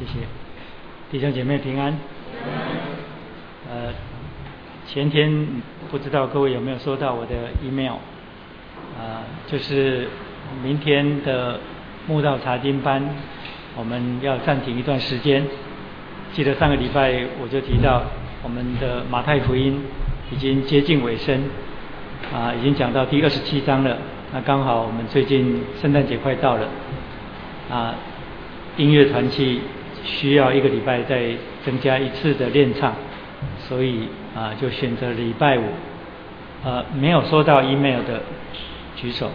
谢谢弟兄姐妹平安。呃，前天不知道各位有没有收到我的 email？啊，就是明天的慕道查经班，我们要暂停一段时间。记得上个礼拜我就提到，我们的马太福音已经接近尾声，啊，已经讲到第二十七章了。那刚好我们最近圣诞节快到了，啊，音乐团契需要一个礼拜再增加一次的练唱，所以啊就选择礼拜五。呃，没有收到 email 的举手，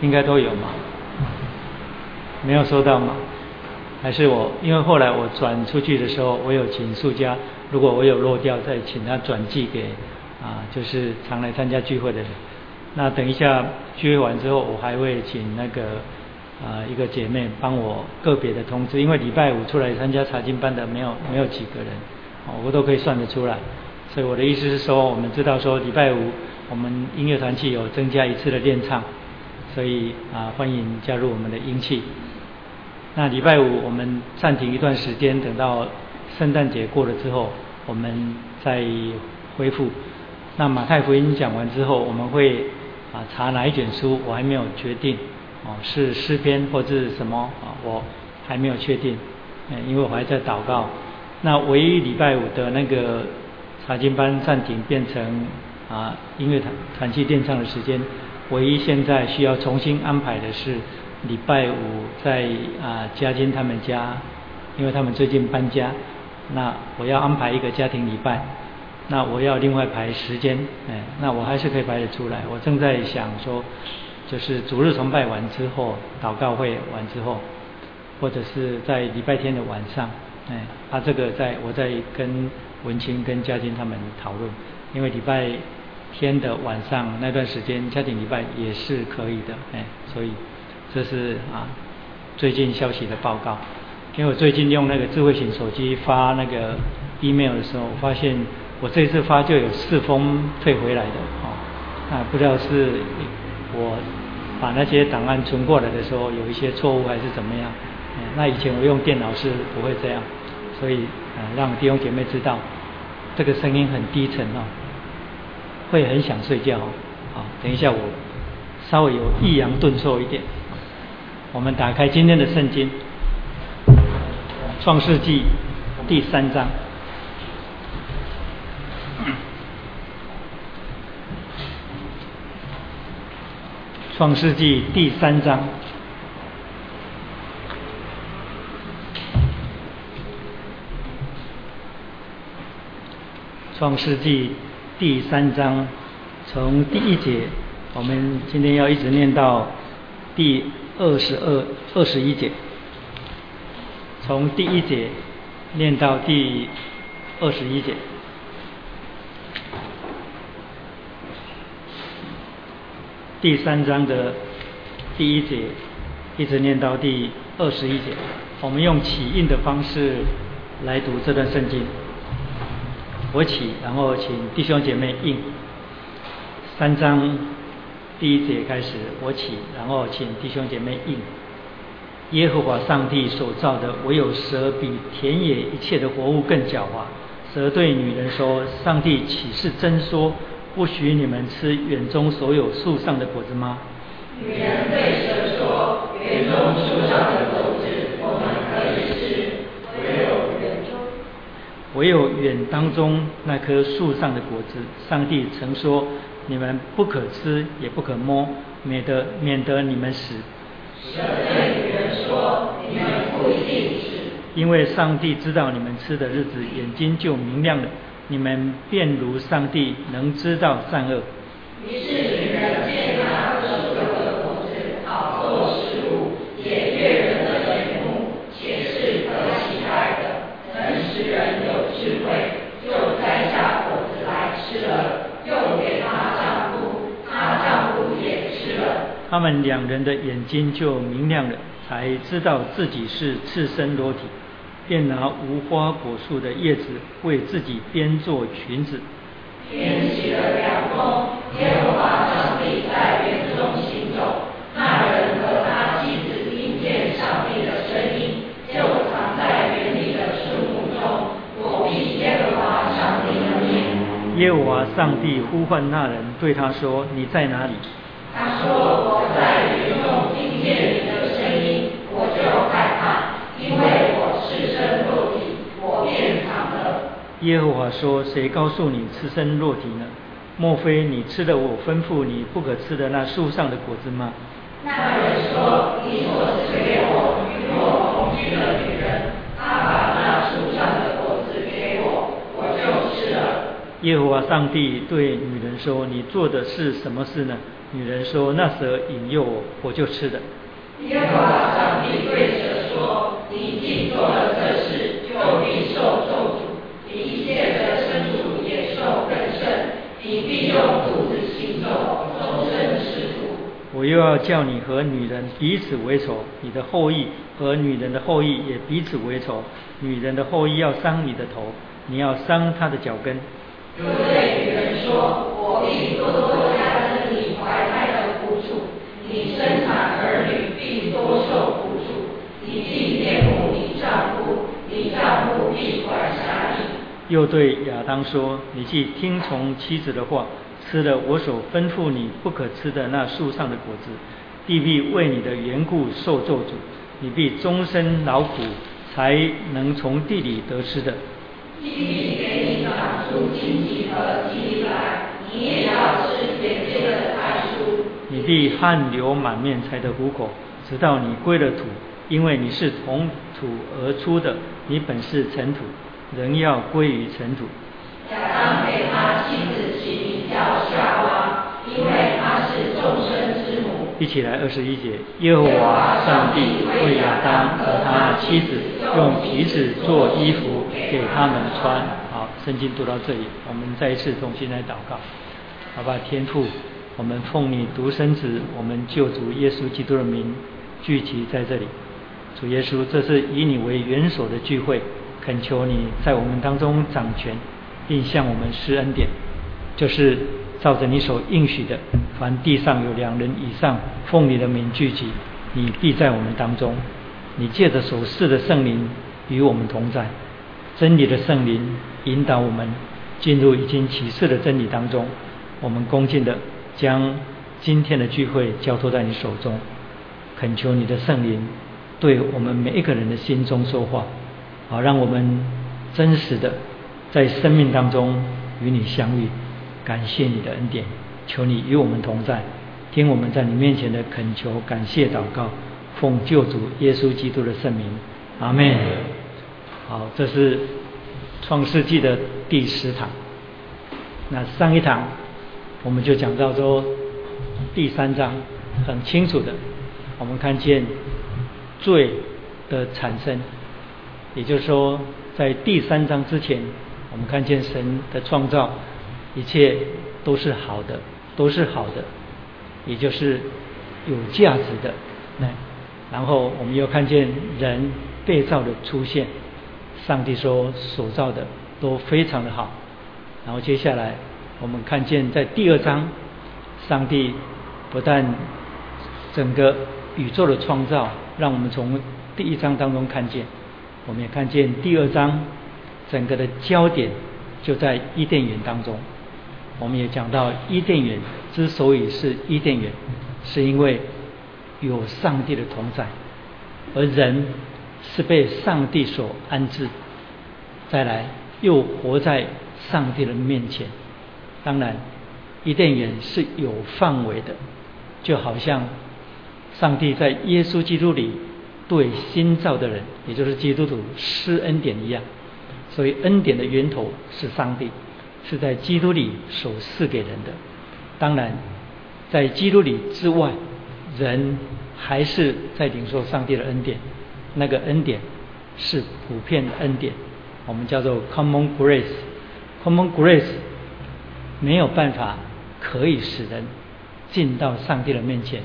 应该都有吗？没有收到吗？还是我？因为后来我转出去的时候，我有请素家，如果我有漏掉，再请他转寄给啊，就是常来参加聚会的人。那等一下聚会完之后，我还会请那个。啊，一个姐妹帮我个别的通知，因为礼拜五出来参加查经班的没有没有几个人，哦，我都可以算得出来。所以我的意思是说，我们知道说礼拜五我们音乐团契有增加一次的练唱，所以啊欢迎加入我们的音器。那礼拜五我们暂停一段时间，等到圣诞节过了之后，我们再恢复。那马太福音讲完之后，我们会啊查哪一卷书，我还没有决定。哦，是诗篇或者是什么啊？我还没有确定，嗯，因为我还在祷告。那唯一礼拜五的那个查经班暂停，变成啊音乐团团契电唱的时间。唯一现在需要重新安排的是礼拜五在啊嘉金他们家，因为他们最近搬家。那我要安排一个家庭礼拜，那我要另外排时间，哎，那我还是可以排得出来。我正在想说。就是主日崇拜完之后，祷告会完之后，或者是在礼拜天的晚上，哎，他这个在我在跟文清跟嘉金他们讨论，因为礼拜天的晚上那段时间家庭礼拜也是可以的，哎，所以这是啊最近消息的报告。因为我最近用那个智慧型手机发那个 email 的时候，发现我这次发就有四封退回来的，哦，啊不知道是我。把那些档案存过来的时候，有一些错误还是怎么样？那以前我用电脑是不会这样，所以，让弟兄姐妹知道，这个声音很低沉哦，会很想睡觉。好，等一下我稍微有抑扬顿挫一点。我们打开今天的圣经，《创世纪》第三章。创世纪第三章，创世纪第三章从第一节，我们今天要一直念到第二十二、二十一节，从第一节念到第二十一节。第三章的第一节一直念到第二十一节，我们用起印的方式来读这段圣经。我起，然后请弟兄姐妹印。三章第一节开始，我起，然后请弟兄姐妹印。耶和华上帝所造的，唯有蛇比田野一切的活物更狡猾。蛇对女人说：“上帝岂是真说？”不许你们吃园中所有树上的果子吗？女人对蛇说：“园中树上的果子我们可以吃，唯有园中，唯有园当中那棵树上的果子，上帝曾说：你们不可吃，也不可摸，免得免得你们死。”蛇对女人说：“你们不一定死，因为上帝知道你们吃的日子，眼睛就明亮了。”你们便如上帝能知道善恶。于是女人见那棵树的果子好做食物，也悦人的眼目，且是可喜爱的，能使人有智慧，就摘下果子来吃了，又给她丈夫，她丈夫也吃了。他们两人的眼睛就明亮了，才知道自己是赤身裸体。便拿无花果树的叶子为自己编做裙子。天气凉风，耶和华上帝在园中行走。那人和他妻子听见上帝的声音，就藏在园里的树木中，躲避耶和华上帝的命音。耶和华上帝呼唤那人，对他说：“你在哪里？”他说：“我在园中听见。”耶和华说：“谁告诉你赤身裸体呢？莫非你吃了我吩咐你不可吃的那树上的果子吗？”那人说：“你所赐给我与我同居的女人，她把那树上的果子给我，我就吃了。”耶和华上帝对女人说：“你做的是什么事呢？”女人说：“那蛇引诱我，我就吃的。”耶和华上帝对蛇说：“你既做了这事，就必受咒诅，比一切的牲畜也受更甚。你必用肚子行走，终身吃苦。”我又要叫你和女人彼此为仇，你的后裔和女人的后裔也彼此为仇。女人的后裔要伤你的头，你要伤她的脚跟。又对女人说：“我必多多加增你怀胎的苦楚，你生产儿女必多受苦楚。你必厌恶你丈夫，你丈夫必管辖你。”又对亚当说：“你既听从妻子的话，吃了我所吩咐你不可吃的那树上的果子，地必为你的缘故受咒诅，你必终身劳苦，才能从地里得吃的。”地必给你长出荆棘和蒺藜来，你也要吃田间的菜蔬。你必汗流满面才得糊口，直到你归了土，因为你是从土而出的，你本是尘土，人要归于尘土。亚当给他妻子起名叫夏娃，因为他是众生之母。一起来二十一节，耶和华上帝为亚当和他妻子用皮子做衣服给他们穿。好，圣经读到这里，我们再一次重新来祷告。好吧，天父，我们奉你独生子，我们救主耶稣基督的名聚集在这里。主耶稣，这是以你为元首的聚会，恳求你在我们当中掌权，并向我们施恩典，就是照着你所应许的，凡地上有两人以上奉你的名聚集，你必在我们当中。你借着所赐的圣灵与我们同在，真理的圣灵引导我们进入已经启示的真理当中。我们恭敬的将今天的聚会交托在你手中，恳求你的圣灵对我们每一个人的心中说话，好让我们真实的在生命当中与你相遇。感谢你的恩典，求你与我们同在，听我们在你面前的恳求、感谢祷告，奉救主耶稣基督的圣名，阿门。好，这是创世纪的第十堂。那上一堂我们就讲到说，第三章很清楚的，我们看见罪的产生，也就是说，在第三章之前，我们看见神的创造。一切都是好的，都是好的，也就是有价值的。那然后我们又看见人被造的出现，上帝说所造的都非常的好。然后接下来我们看见在第二章，上帝不但整个宇宙的创造，让我们从第一章当中看见，我们也看见第二章整个的焦点就在伊甸园当中。我们也讲到，伊甸园之所以是伊甸园，是因为有上帝的同在，而人是被上帝所安置。再来，又活在上帝的面前。当然，伊甸园是有范围的，就好像上帝在耶稣基督里对新造的人，也就是基督徒施恩典一样。所以，恩典的源头是上帝。是在基督里所赐给人的。当然，在基督里之外，人还是在领受上帝的恩典。那个恩典是普遍的恩典，我们叫做 common grace。common grace 没有办法可以使人进到上帝的面前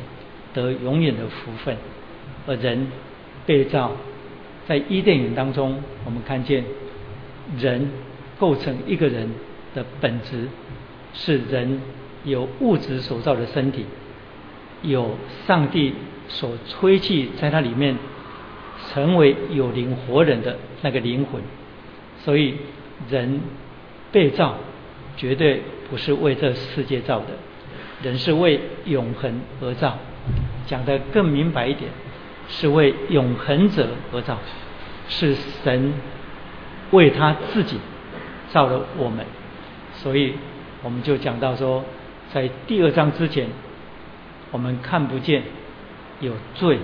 得永远的福分。而人被造在伊甸园当中，我们看见人构成一个人。的本质是人有物质所造的身体，有上帝所吹气在它里面，成为有灵活人的那个灵魂。所以人被造绝对不是为这世界造的，人是为永恒而造。讲得更明白一点，是为永恒者而造，是神为他自己造了我们。所以我们就讲到说，在第二章之前，我们看不见有罪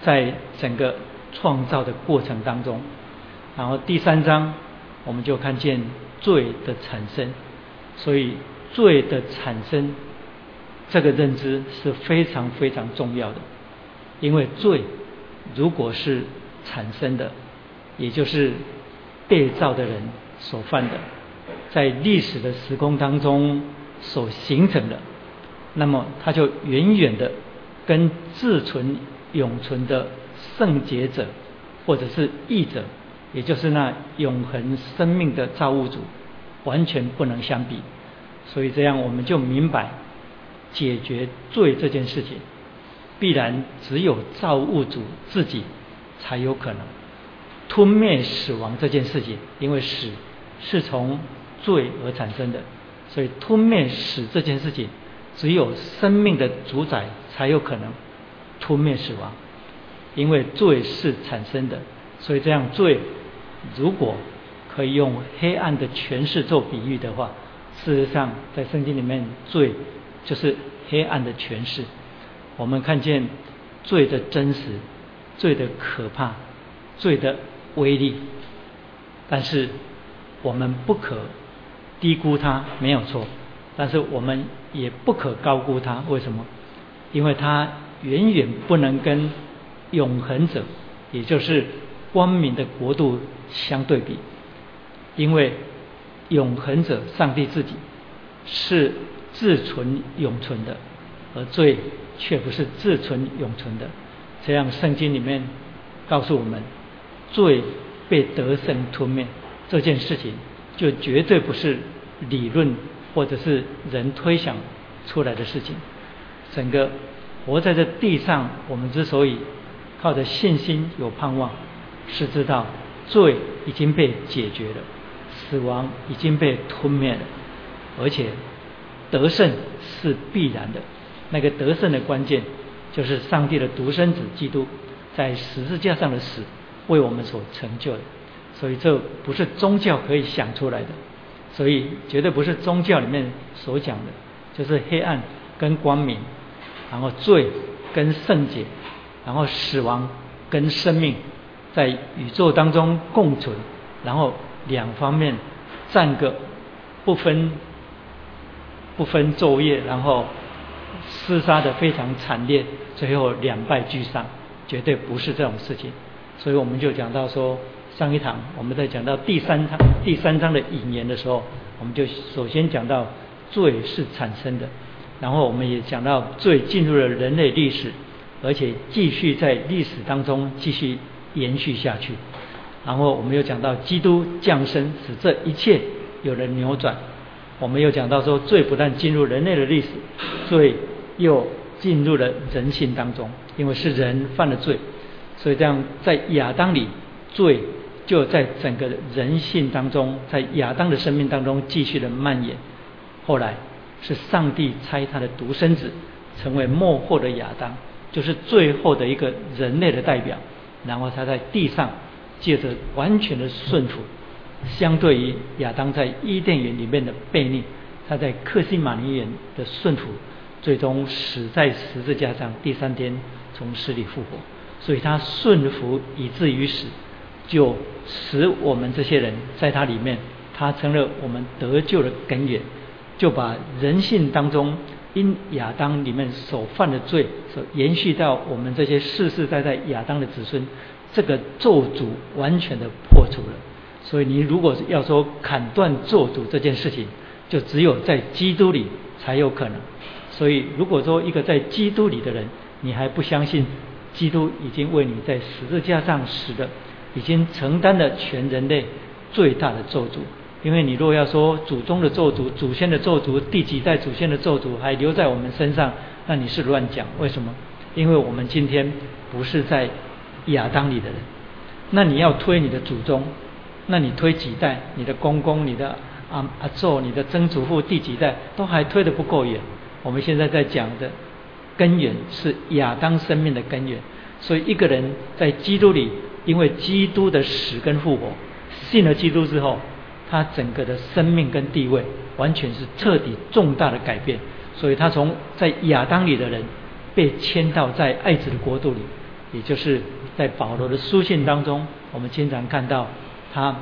在整个创造的过程当中，然后第三章我们就看见罪的产生。所以罪的产生这个认知是非常非常重要的，因为罪如果是产生的，也就是被造的人所犯的。在历史的时空当中所形成的，那么它就远远的跟自存永存的圣洁者或者是义者，也就是那永恒生命的造物主，完全不能相比。所以这样我们就明白，解决罪这件事情，必然只有造物主自己才有可能吞灭死亡这件事情，因为死是从。罪而产生的，所以吞灭死这件事情，只有生命的主宰才有可能吞灭死亡，因为罪是产生的，所以这样罪如果可以用黑暗的诠释做比喻的话，事实上在圣经里面罪就是黑暗的诠释。我们看见罪的真实、罪的可怕、罪的威力，但是我们不可。低估它没有错，但是我们也不可高估它。为什么？因为它远远不能跟永恒者，也就是光明的国度相对比。因为永恒者上帝自己是自存永存的，而罪却不是自存永存的。这样圣经里面告诉我们，罪被得胜吞灭这件事情。就绝对不是理论或者是人推想出来的事情。整个活在这地上，我们之所以靠着信心有盼望，是知道罪已经被解决了，死亡已经被吞灭了，而且得胜是必然的。那个得胜的关键，就是上帝的独生子基督在十字架上的死为我们所成就的。所以这不是宗教可以想出来的，所以绝对不是宗教里面所讲的，就是黑暗跟光明，然后罪跟圣洁，然后死亡跟生命在宇宙当中共存，然后两方面战个不分不分昼夜，然后厮杀的非常惨烈，最后两败俱伤，绝对不是这种事情。所以我们就讲到说。上一堂我们在讲到第三章第三章的引言的时候，我们就首先讲到罪是产生的，然后我们也讲到罪进入了人类历史，而且继续在历史当中继续延续下去。然后我们又讲到基督降生使这一切有了扭转。我们又讲到说罪不但进入人类的历史，罪又进入了人性当中，因为是人犯了罪，所以这样在亚当里罪。就在整个人性当中，在亚当的生命当中继续的蔓延。后来是上帝差他的独生子成为末后的亚当，就是最后的一个人类的代表。然后他在地上借着完全的顺服，相对于亚当在伊甸园里面的悖逆，他在克西玛尼园的顺服，最终死在十字架上，第三天从死里复活。所以他顺服以至于死。就使我们这些人在他里面，他成了我们得救的根源，就把人性当中因亚当里面所犯的罪，所延续到我们这些世世代代亚当的子孙，这个咒诅完全的破除了。所以你如果要说砍断咒诅这件事情，就只有在基督里才有可能。所以如果说一个在基督里的人，你还不相信基督已经为你在十字架上死的。已经承担了全人类最大的咒诅，因为你若要说祖宗的咒诅、祖先的咒诅、第几代祖先的咒诅还留在我们身上，那你是乱讲。为什么？因为我们今天不是在亚当里的人。那你要推你的祖宗，那你推几代？你的公公、你的阿阿宙，你的曾祖父第几代都还推得不够远。我们现在在讲的根源是亚当生命的根源，所以一个人在基督里，因为基督的死跟复活，信了基督之后，他整个的生命跟地位完全是彻底重大的改变。所以他从在亚当里的人被迁到在爱子的国度里，也就是在保罗的书信当中，我们经常看到他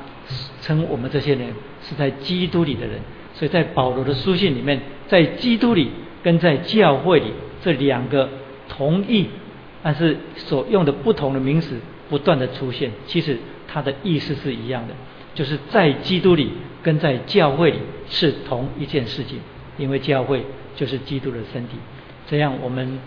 称我们这些人是在基督里的人。所以在保罗的书信里面，在基督里跟在教会里这两个同义，但是所用的不同的名词不断的出现，其实它的意思是一样的，就是在基督里跟在教会里是同一件事情，因为教会。就是基督的身体，这样我们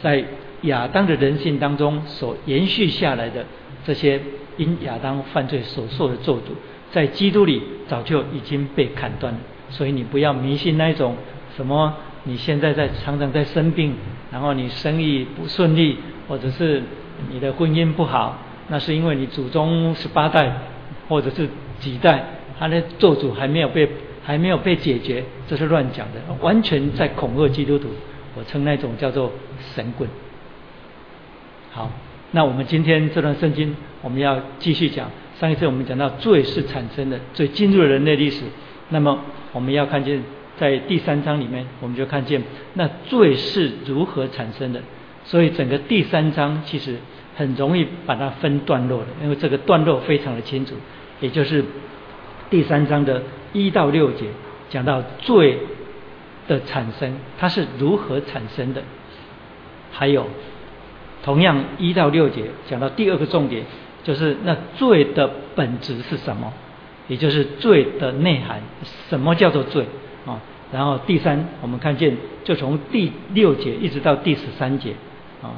在亚当的人性当中所延续下来的这些因亚当犯罪所受的咒诅，在基督里早就已经被砍断了。所以你不要迷信那一种什么你现在在常常在生病，然后你生意不顺利，或者是你的婚姻不好，那是因为你祖宗十八代或者是几代，他的咒诅还没有被。还没有被解决，这是乱讲的，完全在恐吓基督徒。我称那种叫做神棍。好，那我们今天这段圣经，我们要继续讲。上一次我们讲到罪是产生的，罪进入人类历史。那么我们要看见，在第三章里面，我们就看见那罪是如何产生的。所以整个第三章其实很容易把它分段落的，因为这个段落非常的清楚，也就是第三章的。一到六节讲到罪的产生，它是如何产生的？还有，同样一到六节讲到第二个重点，就是那罪的本质是什么？也就是罪的内涵，什么叫做罪啊？然后第三，我们看见就从第六节一直到第十三节啊，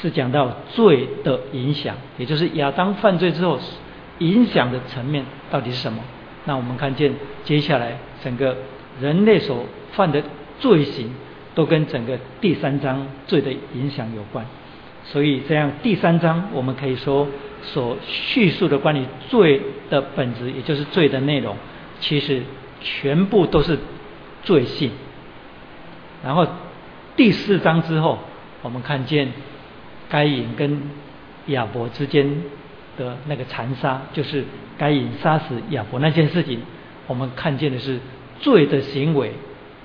是讲到罪的影响，也就是亚当犯罪之后影响的层面到底是什么？那我们看见接下来整个人类所犯的罪行，都跟整个第三章罪的影响有关。所以这样第三章我们可以说所叙述的关于罪的本质，也就是罪的内容，其实全部都是罪性。然后第四章之后，我们看见该隐跟亚伯之间。的那个残杀，就是该隐杀死亚伯那件事情，我们看见的是罪的行为，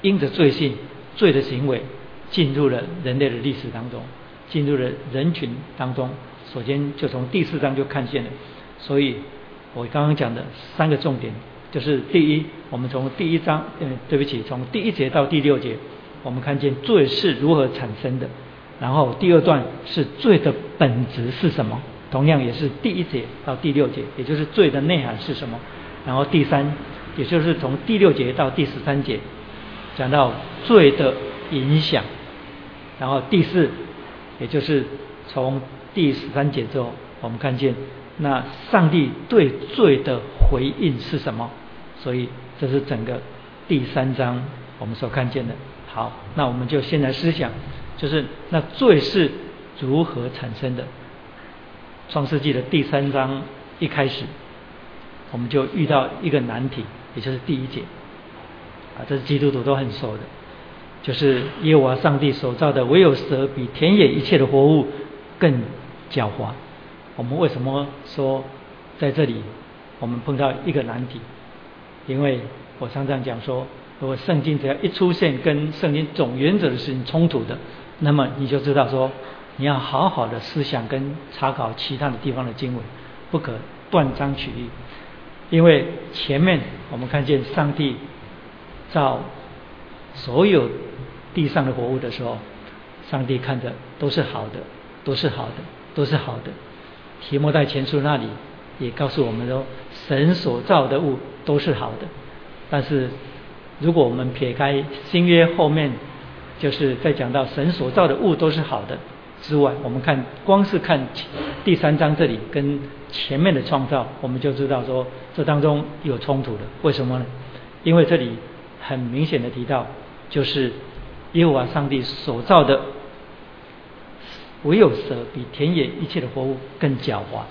因着罪性，罪的行为进入了人类的历史当中，进入了人群当中。首先就从第四章就看见了，所以我刚刚讲的三个重点，就是第一，我们从第一章，嗯，对不起，从第一节到第六节，我们看见罪是如何产生的，然后第二段是罪的本质是什么。同样也是第一节到第六节，也就是罪的内涵是什么？然后第三，也就是从第六节到第十三节，讲到罪的影响。然后第四，也就是从第十三节之后，我们看见那上帝对罪的回应是什么？所以这是整个第三章我们所看见的。好，那我们就先来思想，就是那罪是如何产生的？创世纪的第三章一开始，我们就遇到一个难题，也就是第一节，啊，这是基督徒都很熟的，就是耶和华上帝所造的，唯有蛇比田野一切的活物更狡猾。我们为什么说在这里我们碰到一个难题？因为我常常讲说，如果圣经只要一出现跟圣经总原则的事情冲突的，那么你就知道说。你要好好的思想跟查考其他的地方的经文，不可断章取义。因为前面我们看见上帝造所有地上的活物的时候，上帝看着都是好的，都是好的，都是好的。提摩太前书那里也告诉我们说，神所造的物都是好的。但是如果我们撇开新约后面，就是在讲到神所造的物都是好的。之外，我们看光是看第三章这里跟前面的创造，我们就知道说这当中有冲突的。为什么呢？因为这里很明显的提到，就是耶和华上帝所造的，唯有蛇比田野一切的活物更狡猾。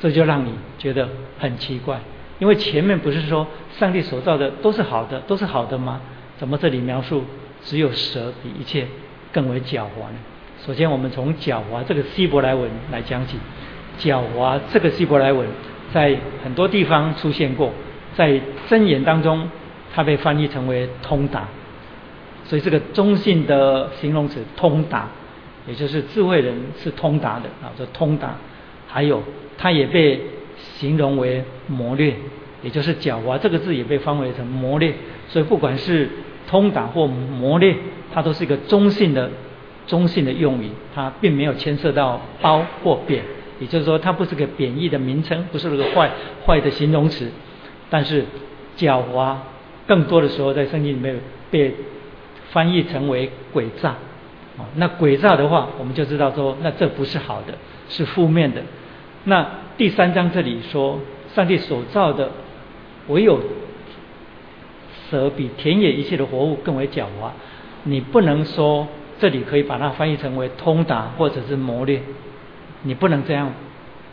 这就让你觉得很奇怪，因为前面不是说上帝所造的都是好的，都是好的吗？怎么这里描述只有蛇比一切更为狡猾呢？首先，我们从狡猾这个希伯来文来讲起。狡猾这个希伯来文在很多地方出现过，在箴言当中，它被翻译成为通达。所以这个中性的形容词通达，也就是智慧人是通达的啊，叫通达。还有，它也被形容为谋略，也就是狡猾这个字也被翻为成谋略。所以不管是通达或磨练，它都是一个中性的中性的用语，它并没有牵涉到褒或贬。也就是说，它不是个贬义的名称，不是那个坏坏的形容词。但是狡猾更多的时候在圣经里面被。翻译成为诡诈，那诡诈的话，我们就知道说，那这不是好的，是负面的。那第三章这里说，上帝所造的唯有蛇比田野一切的活物更为狡猾。你不能说这里可以把它翻译成为通达或者是磨练，你不能这样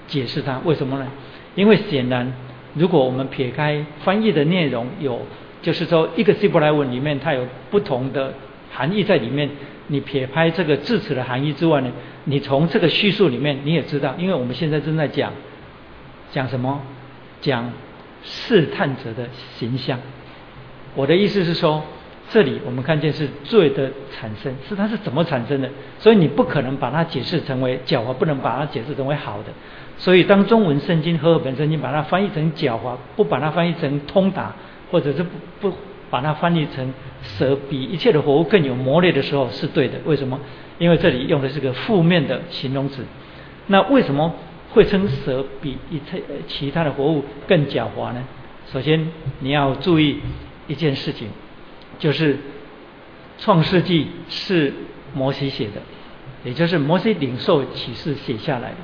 解释它。为什么呢？因为显然，如果我们撇开翻译的内容有。就是说，一个希伯来文里面它有不同的含义在里面。你撇开这个字词的含义之外呢，你从这个叙述里面你也知道，因为我们现在正在讲讲什么？讲试探者的形象。我的意思是说，这里我们看见是罪的产生，是它是怎么产生的？所以你不可能把它解释成为狡猾，不能把它解释成为好的。所以当中文圣经和本圣经把它翻译成狡猾，不把它翻译成通达。或者是不不把它翻译成蛇比一切的活物更有魔力的时候是对的。为什么？因为这里用的是个负面的形容词。那为什么会称蛇比一切其他的活物更狡猾呢？首先你要注意一件事情，就是创世纪是摩西写的，也就是摩西领受启示写下来的。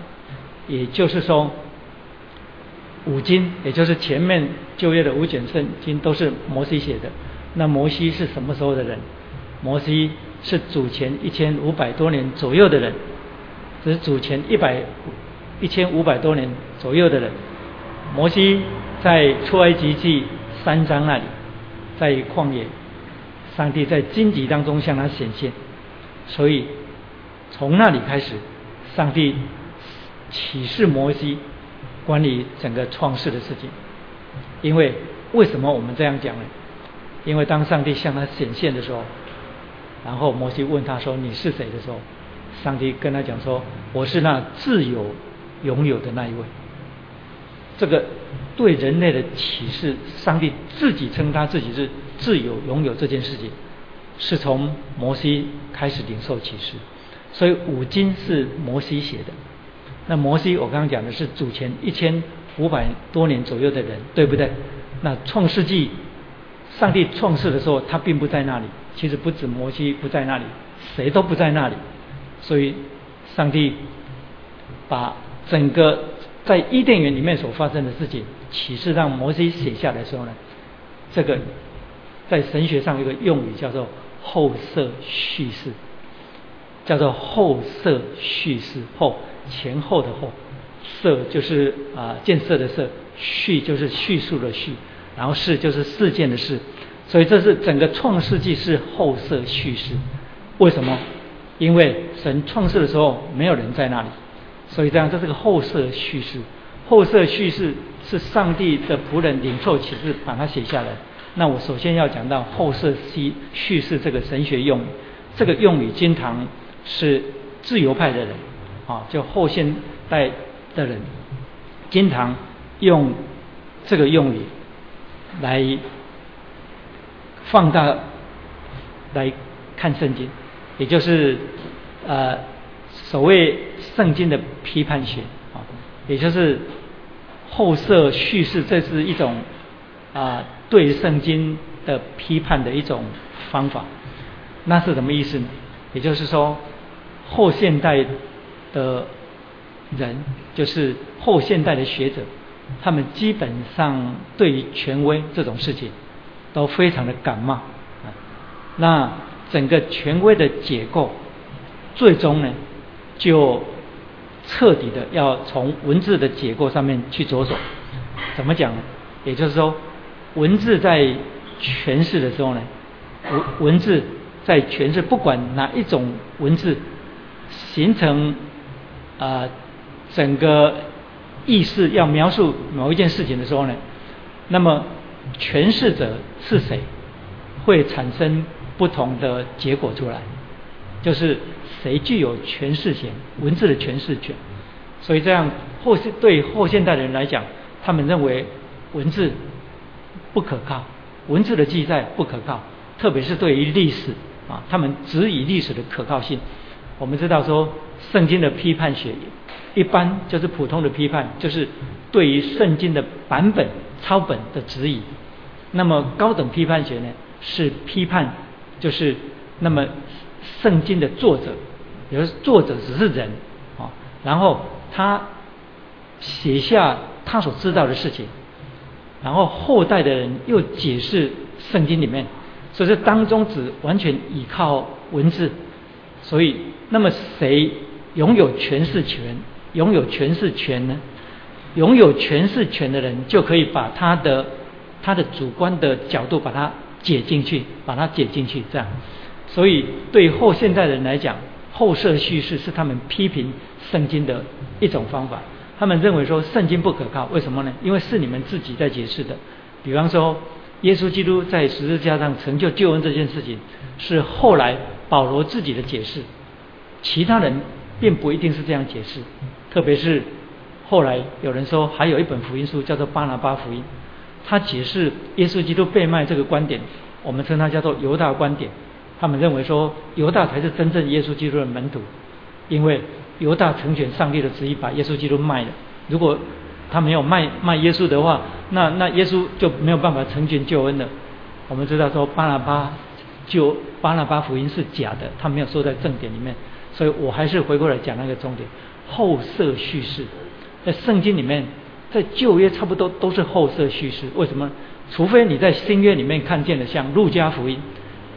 也就是说。五经，也就是前面就业的五卷圣经，都是摩西写的。那摩西是什么时候的人？摩西是主前一千五百多年左右的人，这是主前一百一千五百多年左右的人。摩西在出埃及记三章那里，在旷野，上帝在荆棘当中向他显现，所以从那里开始，上帝启示摩西。关于整个创世的事情，因为为什么我们这样讲呢？因为当上帝向他显现的时候，然后摩西问他说：“你是谁？”的时候，上帝跟他讲说：“我是那自由拥有的那一位。”这个对人类的启示，上帝自己称他自己是自由拥有这件事情，是从摩西开始领受启示，所以五经是摩西写的。那摩西，我刚刚讲的是祖前一千五百多年左右的人，对不对？那创世纪，上帝创世的时候，他并不在那里。其实不止摩西不在那里，谁都不在那里。所以，上帝把整个在伊甸园里面所发生的事情，启示让摩西写下来的时候呢，这个在神学上有个用语叫做后设叙事，叫做后设叙事后。前后的后，设就是啊建设的设，叙就是叙述的叙，然后事就是事件的事，所以这是整个创世纪是后设叙事。为什么？因为神创世的时候没有人在那里，所以这样这是个后设叙事。后设叙事是上帝的仆人领受启示把它写下来。那我首先要讲到后设叙叙事这个神学用语，这个用语经常是自由派的人。啊，就后现代的人经常用这个用语来放大来看圣经，也就是呃所谓圣经的批判学啊，也就是后设叙事，这是一种啊对圣经的批判的一种方法。那是什么意思呢？也就是说后现代。的人就是后现代的学者，他们基本上对于权威这种事情都非常的感冒啊。那整个权威的解构，最终呢，就彻底的要从文字的结构上面去着手。怎么讲呢？也就是说，文字在诠释的时候呢，文文字在诠释，不管哪一种文字形成啊整个意识要描述某一件事情的时候呢，那么诠释者是谁，会产生不同的结果出来，就是谁具有诠释权，文字的诠释权。所以这样后现对后现代的人来讲，他们认为文字不可靠，文字的记载不可靠，特别是对于历史啊，他们质疑历史的可靠性。我们知道说，圣经的批判学一般就是普通的批判，就是对于圣经的版本抄本的质疑。那么高等批判学呢，是批判就是那么圣经的作者，比如作者只是人啊，然后。他写下他所知道的事情，然后后代的人又解释圣经里面，所以这当中只完全依靠文字，所以那么谁拥有诠释权？拥有诠释权呢？拥有诠释权的人就可以把他的他的主观的角度把它解进去，把它解进去，这样。所以对后现代人来讲。后设叙事是他们批评圣经的一种方法。他们认为说圣经不可靠，为什么呢？因为是你们自己在解释的。比方说，耶稣基督在十字架上成就救恩这件事情，是后来保罗自己的解释，其他人并不一定是这样解释。特别是后来有人说，还有一本福音书叫做巴拿巴福音，他解释耶稣基督被卖这个观点，我们称它叫做犹大观点。他们认为说犹大才是真正耶稣基督的门徒，因为犹大成全上帝的旨意，把耶稣基督卖了。如果他没有卖卖耶稣的话，那那耶稣就没有办法成全救恩了。我们知道说巴拿巴就巴拿巴福音是假的，他没有说在正典里面，所以我还是回过来讲那个重点后设叙事，在圣经里面，在旧约差不多都是后设叙事。为什么？除非你在新约里面看见的，像路加福音。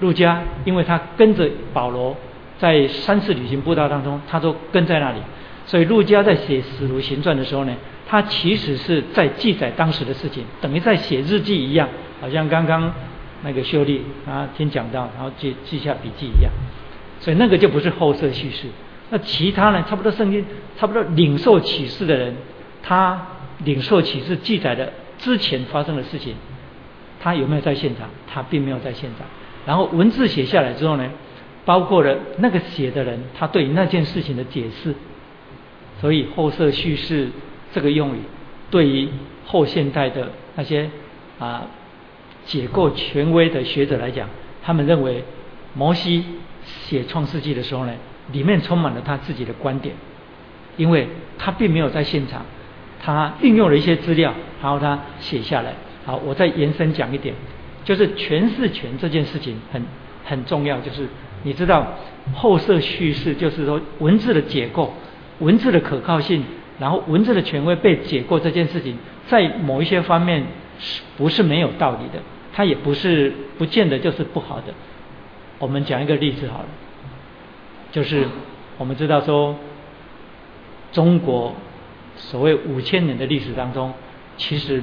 路加，因为他跟着保罗在三次旅行步道当中，他都跟在那里，所以路加在写使徒行传的时候呢，他其实是在记载当时的事情，等于在写日记一样，好像刚刚那个秀丽啊听讲到，然后记记下笔记一样，所以那个就不是后设叙事。那其他呢，差不多圣经差不多领受启示的人，他领受启示记载的之前发生的事情，他有没有在现场？他并没有在现场。然后文字写下来之后呢，包括了那个写的人他对那件事情的解释，所以后设叙事这个用语，对于后现代的那些啊解构权威的学者来讲，他们认为摩西写创世纪的时候呢，里面充满了他自己的观点，因为他并没有在现场，他运用了一些资料，然后他写下来。好，我再延伸讲一点。就是诠释权这件事情很很重要，就是你知道后设叙事，就是说文字的解构、文字的可靠性，然后文字的权威被解构这件事情，在某一些方面是不是没有道理的？它也不是不见得就是不好的。我们讲一个例子好了，就是我们知道说中国所谓五千年的历史当中，其实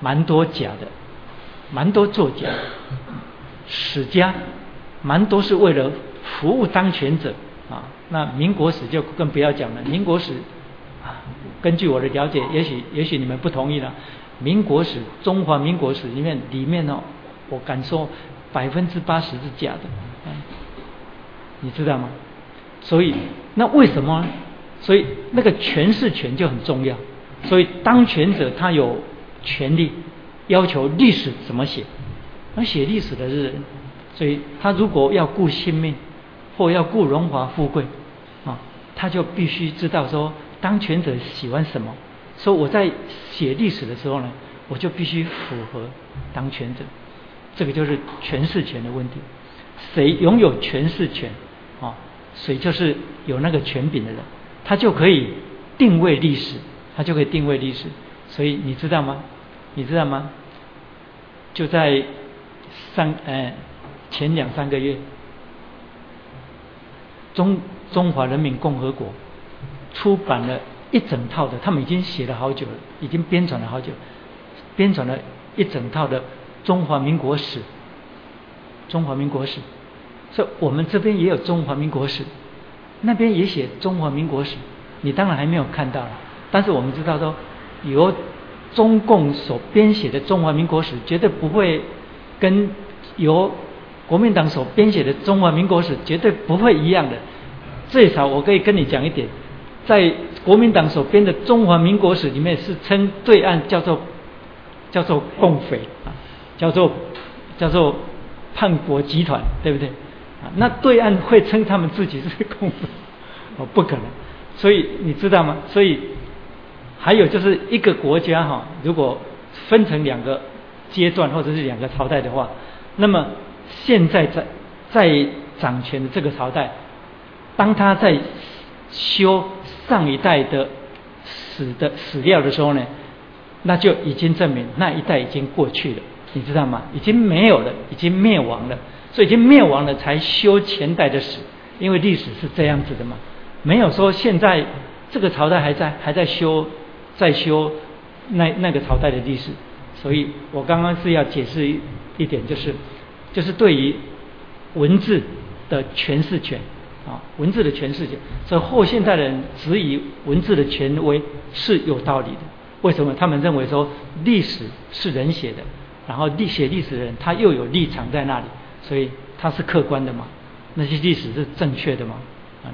蛮多假的。蛮多作家、史家，蛮多是为了服务当权者啊。那民国史就更不要讲了。民国史啊，根据我的了解，也许也许你们不同意了。民国史、中华民国史里面里面哦，我敢说百分之八十是假的，你知道吗？所以那为什么？所以那个诠释权就很重要。所以当权者他有权利。要求历史怎么写？而写历史的人，所以他如果要顾性命，或要顾荣华富贵，啊，他就必须知道说当权者喜欢什么。说我在写历史的时候呢，我就必须符合当权者。这个就是诠释权的问题。谁拥有诠释权，啊，谁就是有那个权柄的人，他就可以定位历史，他就可以定位历史。所以你知道吗？你知道吗？就在上呃前两三个月，中中华人民共和国出版了一整套的，他们已经写了好久了，已经编纂了好久，编纂了一整套的中华民国史。中华民国史，所以我们这边也有中华民国史，那边也写中华民国史。你当然还没有看到了，但是我们知道说，有中共所编写的中华民国史，绝对不会跟由国民党所编写的中华民国史绝对不会一样的。最少我可以跟你讲一点，在国民党所编的中华民国史里面，是称对岸叫做叫做共匪啊，叫做叫做叛国集团，对不对？啊，那对岸会称他们自己是共匪？哦，不可能。所以你知道吗？所以还有就是一个国家哈，如果分成两个阶段或者是两个朝代的话，那么现在在在掌权的这个朝代，当他在修上一代的史的史料的时候呢，那就已经证明那一代已经过去了，你知道吗？已经没有了，已经灭亡了，所以已经灭亡了才修前代的史，因为历史是这样子的嘛。没有说现在这个朝代还在还在修在修那那个朝代的历史，所以我刚刚是要解释一一点，就是就是对于文字的诠释权啊，文字的诠释权，所以后现代人质疑文字的权威是有道理的。为什么？他们认为说历史是人写的，然后历写历史的人他又有立场在那里，所以他是客观的嘛？那些历史是正确的吗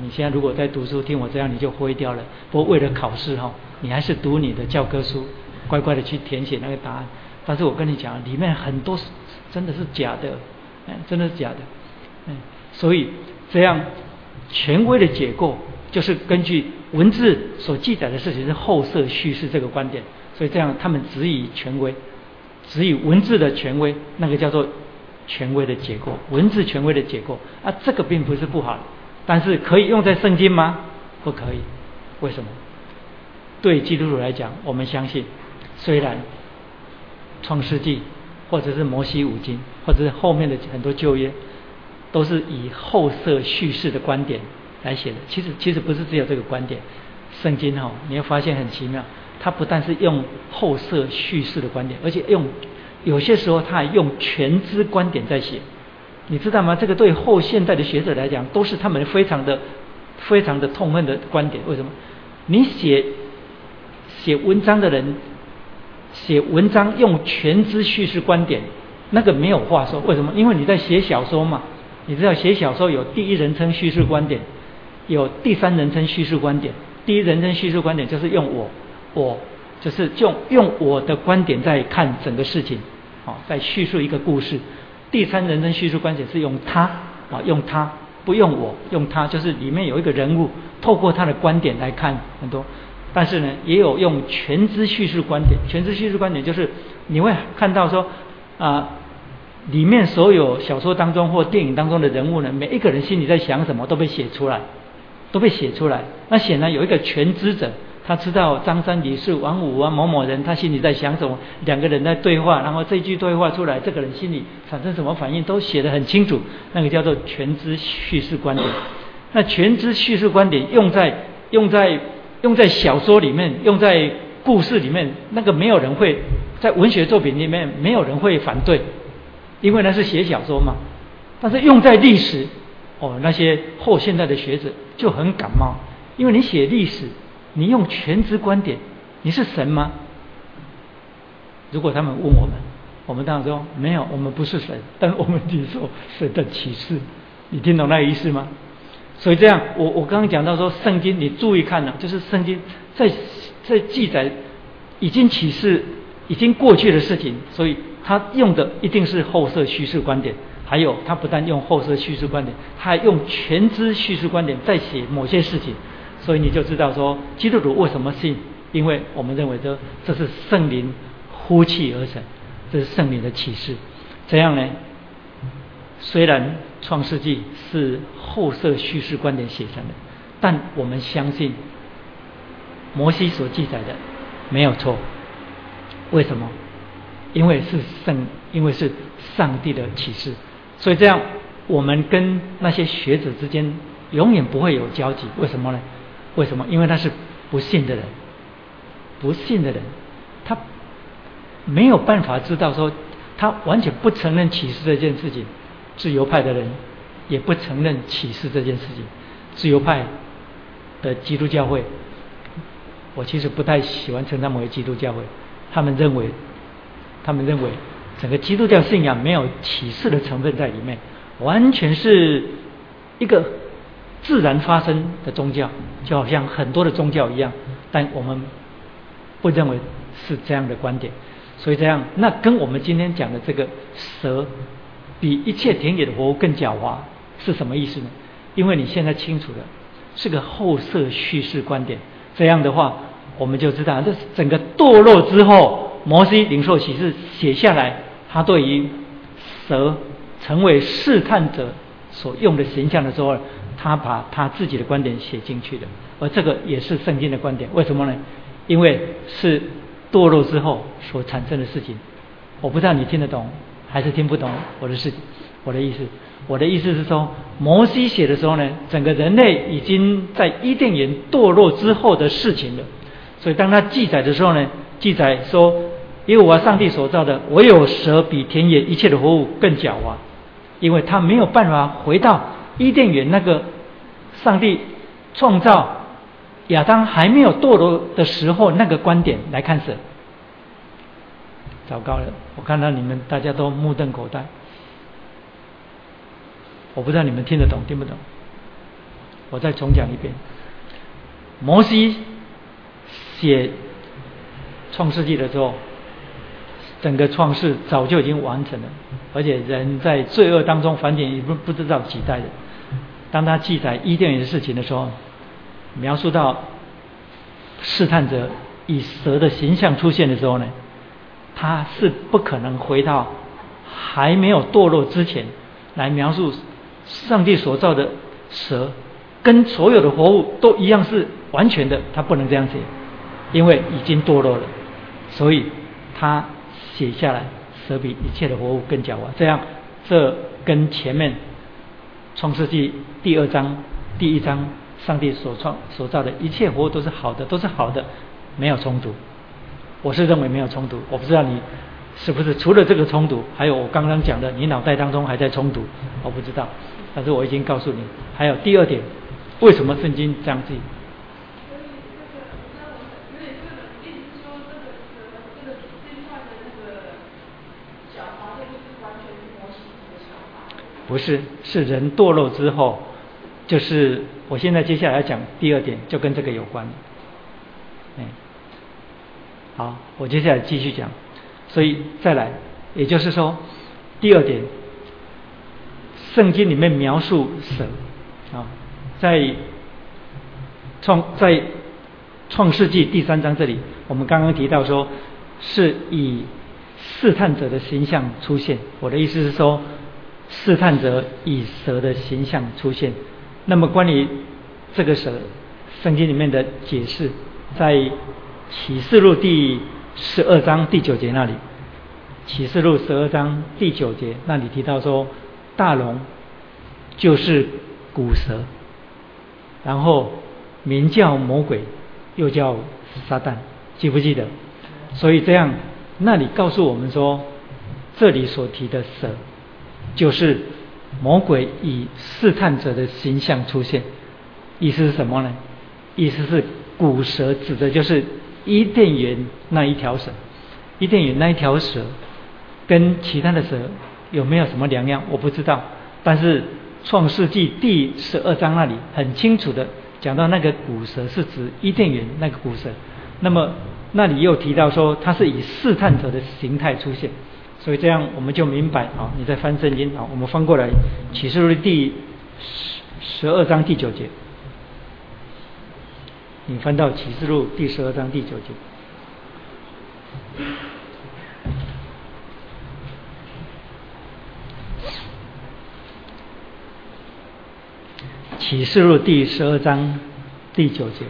你现在如果在读书，听我这样你就灰掉了。不过为了考试哈，你还是读你的教科书，乖乖的去填写那个答案。但是我跟你讲，里面很多是真的是假的，嗯，真的是假的，嗯。所以这样权威的解构，就是根据文字所记载的事情是后设叙事这个观点。所以这样他们只以权威，只以文字的权威，那个叫做权威的结构，文字权威的结构啊，这个并不是不好。但是可以用在圣经吗？不可以。为什么？对基督徒来讲，我们相信，虽然创世纪或者是摩西五经，或者是后面的很多旧约，都是以后设叙事的观点来写的。其实，其实不是只有这个观点。圣经哈，你会发现很奇妙，它不但是用后设叙事的观点，而且用有些时候它还用全知观点在写。你知道吗？这个对后现代的学者来讲，都是他们非常的、非常的痛恨的观点。为什么？你写写文章的人写文章用全知叙事观点，那个没有话说。为什么？因为你在写小说嘛。你知道写小说有第一人称叙事观点，有第三人称叙事观点。第一人称叙事观点就是用我，我就是用用我的观点在看整个事情，好，在叙述一个故事。第三人称叙述观点是用他啊，用他不用我，用他就是里面有一个人物，透过他的观点来看很多。但是呢，也有用全知叙述观点，全知叙述观点就是你会看到说啊，里面所有小说当中或电影当中的人物呢，每一个人心里在想什么都被写出来，都被写出来。那显然有一个全知者。他知道张三李四王五啊某某人，他心里在想什么？两个人在对话，然后这句对话出来，这个人心里产生什么反应，都写得很清楚。那个叫做全知叙事观点。那全知叙事观点用在用在用在小说里面，用在故事里面，那个没有人会在文学作品里面没有人会反对，因为那是写小说嘛。但是用在历史，哦，那些后现代的学者就很感冒，因为你写历史。你用全知观点，你是神吗？如果他们问我们，我们当然说没有，我们不是神，但我们接受神的启示。你听懂那个意思吗？所以这样，我我刚刚讲到说，圣经你注意看了，就是圣经在在记载已经启示已经过去的事情，所以他用的一定是后设叙事观点。还有，他不但用后设叙事观点，他还用全知叙事观点在写某些事情。所以你就知道说，基督徒为什么信？因为我们认为这这是圣灵呼气而成，这是圣灵的启示。这样呢？虽然创世纪是后设叙事观点写成的，但我们相信摩西所记载的没有错。为什么？因为是圣，因为是上帝的启示。所以这样，我们跟那些学者之间永远不会有交集。为什么呢？为什么？因为他是不信的人，不信的人，他没有办法知道说，他完全不承认启示这件事情。自由派的人也不承认启示这件事情。自由派的基督教会，我其实不太喜欢称他们为基督教会。他们认为，他们认为整个基督教信仰没有启示的成分在里面，完全是一个自然发生的宗教，就好像很多的宗教一样。但我们不认为是这样的观点。所以这样，那跟我们今天讲的这个蛇比一切田野的活物更狡猾是什么意思呢？因为你现在清楚的是个后设叙事观点。这样的话，我们就知道，这整个堕落之后，摩西领受启示写下来，他对于蛇成为试探者所用的形象的时候，他把他自己的观点写进去的。而这个也是圣经的观点。为什么呢？因为是。堕落之后所产生的事情，我不知道你听得懂还是听不懂我的事，我的意思，我的意思是说，摩西写的时候呢，整个人类已经在伊甸园堕落之后的事情了。所以当他记载的时候呢，记载说，因为我上帝所造的，唯有蛇比田野一切的活物更狡猾，因为他没有办法回到伊甸园那个上帝创造。亚当还没有堕落的时候，那个观点来看是，糟糕了！我看到你们大家都目瞪口呆，我不知道你们听得懂听不懂。我再重讲一遍：摩西写创世纪的时候，整个创世早就已经完成了，而且人在罪恶当中繁衍，也不不知道几代的。当他记载伊甸园的事情的时候。描述到试探者以蛇的形象出现的时候呢，他是不可能回到还没有堕落之前来描述上帝所造的蛇跟所有的活物都一样是完全的，他不能这样写，因为已经堕落了，所以他写下来蛇比一切的活物更狡猾。这样，这跟前面创世纪第二章第一章。上帝所创所造的一切活物都是好的，都是好的，没有冲突。我是认为没有冲突。我不知道你是不是除了这个冲突，还有我刚刚讲的，你脑袋当中还在冲突，我不知道。但是我已经告诉你，还有第二点，为什么圣经这样记？不是，是人堕落之后。就是我现在接下来要讲第二点，就跟这个有关。嗯，好，我接下来继续讲。所以再来，也就是说，第二点，圣经里面描述神啊，在创在创世纪第三章这里，我们刚刚提到说，是以试探者的形象出现。我的意思是说，试探者以蛇的形象出现。那么关于这个蛇，圣经里面的解释，在启示录第十二章第九节那里，启示录十二章第九节那里提到说，大龙就是古蛇，然后名叫魔鬼，又叫撒旦，记不记得？所以这样，那里告诉我们说，这里所提的蛇，就是。魔鬼以试探者的形象出现，意思是什么呢？意思是古蛇指的就是伊甸园那一条蛇，伊甸园那一条蛇跟其他的蛇有没有什么两样？我不知道。但是创世纪第十二章那里很清楚的讲到那个古蛇是指伊甸园那个古蛇，那么那里又提到说它是以试探者的形态出现。所以这样我们就明白啊，你在翻圣经啊，我们翻过来启示录第十十二章第九节，你翻到启示录第十二章第九节，启示录第十二章第九节，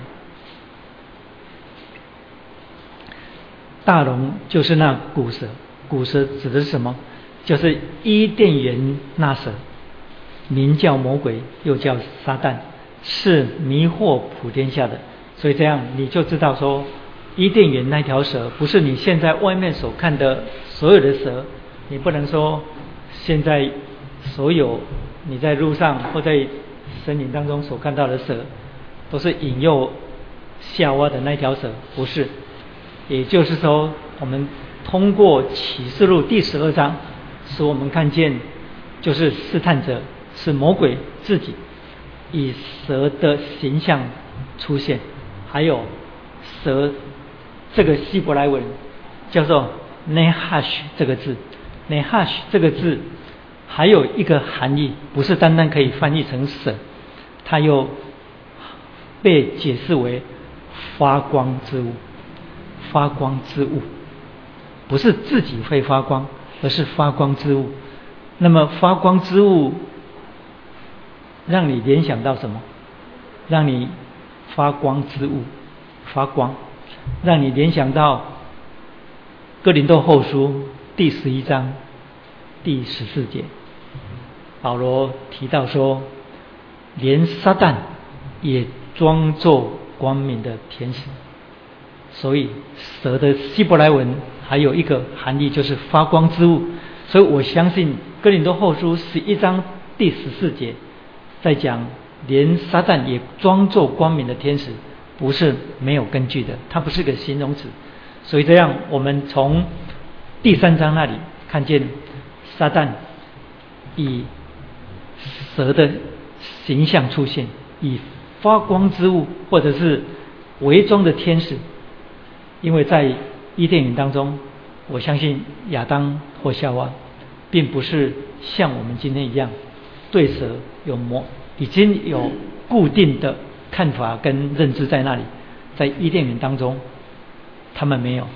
大龙就是那古蛇。古蛇指的是什么？就是伊甸园那蛇，名叫魔鬼，又叫撒旦，是迷惑普天下的。所以这样你就知道说，伊甸园那条蛇，不是你现在外面所看的所有的蛇。你不能说现在所有你在路上或在森林当中所看到的蛇，都是引诱夏娃的那条蛇，不是。也就是说，我们通过启示录第十二章，使我们看见，就是试探者是魔鬼自己，以蛇的形象出现，还有蛇这个希伯来文叫做 nehash 这个字。Nehash 这个字还有一个含义，不是单单可以翻译成神，它又被解释为发光之物。发光之物不是自己会发光，而是发光之物。那么发光之物让你联想到什么？让你发光之物发光，让你联想到哥林多后书。第十一章第十四节，保罗提到说，连撒旦也装作光明的天使。所以蛇的希伯来文还有一个含义，就是发光之物。所以我相信哥林多后书十一章第十四节在讲，连撒旦也装作光明的天使，不是没有根据的，它不是个形容词。所以这样，我们从第三章那里看见撒旦以蛇的形象出现，以发光之物或者是伪装的天使，因为在伊甸园当中，我相信亚当或夏娃并不是像我们今天一样对蛇有模已经有固定的看法跟认知在那里，在伊甸园当中，他们没有。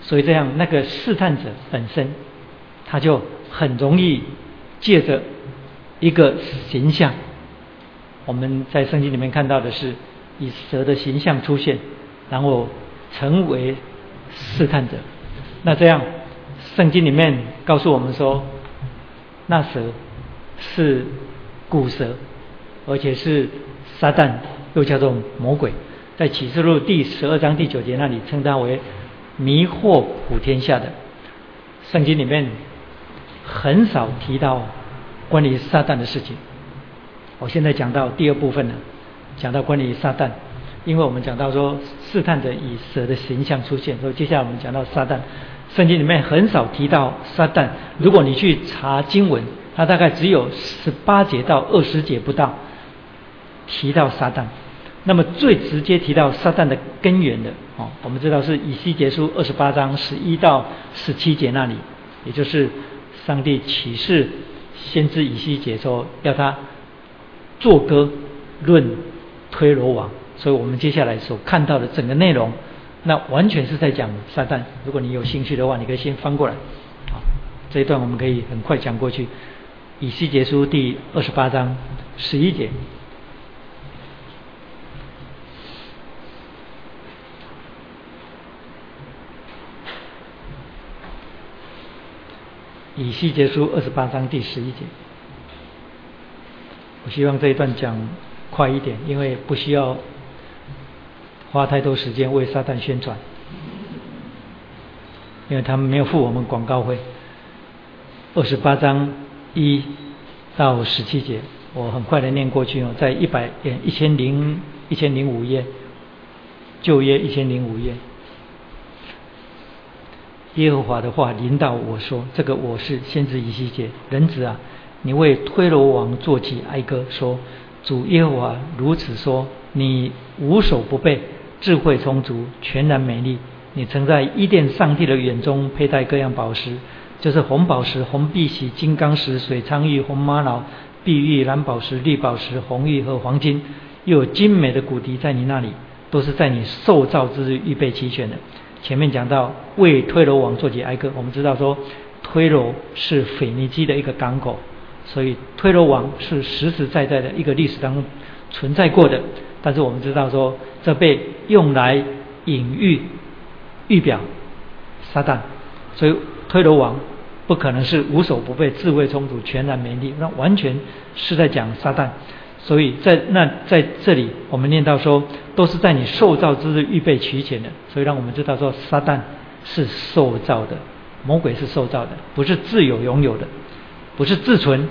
所以这样，那个试探者本身，他就很容易借着一个形象，我们在圣经里面看到的是以蛇的形象出现，然后成为试探者。那这样，圣经里面告诉我们说，那蛇是古蛇，而且是撒旦，又叫做魔鬼。在启示录第十二章第九节那里称他为。迷惑普天下的圣经里面很少提到关于撒旦的事情。我现在讲到第二部分了，讲到关于撒旦，因为我们讲到说试探者以蛇的形象出现，所以接下来我们讲到撒旦。圣经里面很少提到撒旦，如果你去查经文，它大概只有十八节到二十节不到提到撒旦。那么最直接提到撒旦的根源的，哦，我们知道是以西结书二十八章十一到十七节那里，也就是上帝启示先知以西结说要他作歌论推罗王，所以我们接下来所看到的整个内容，那完全是在讲撒旦。如果你有兴趣的话，你可以先翻过来，好，这一段我们可以很快讲过去。以西结书第二十八章十一节。以西结书二十八章第十一节，我希望这一段讲快一点，因为不需要花太多时间为撒旦宣传，因为他们没有付我们广告费。二十八章一到十七节，我很快的念过去哦，在一百一千零一千零五页，旧约一千零五页。耶和华的话领导我说：“这个我是先知以西结人子啊，你为推罗王作起哀歌，说主耶和华如此说：你无所不备，智慧充足，全然美丽。你曾在伊甸上帝的眼中佩戴各样宝石，就是红宝石、红碧玺、金刚石、水苍玉、红玛瑙、碧玉、蓝宝石、绿宝石、红玉和黄金，又有精美的骨笛在你那里，都是在你受造之日预备齐全的。”前面讲到为推罗王做起哀歌，我们知道说推罗是腓尼基的一个港口，所以推罗王是实实在在的一个历史当中存在过的。但是我们知道说这被用来隐喻、预表撒旦，所以推罗王不可能是无所不备、智慧充足、全然美丽，那完全是在讲撒旦。所以在那在这里，我们念到说，都是在你受造之日预备齐全的。所以让我们知道说，撒旦是受造的，魔鬼是受造的，不是自有拥有的，不是自存，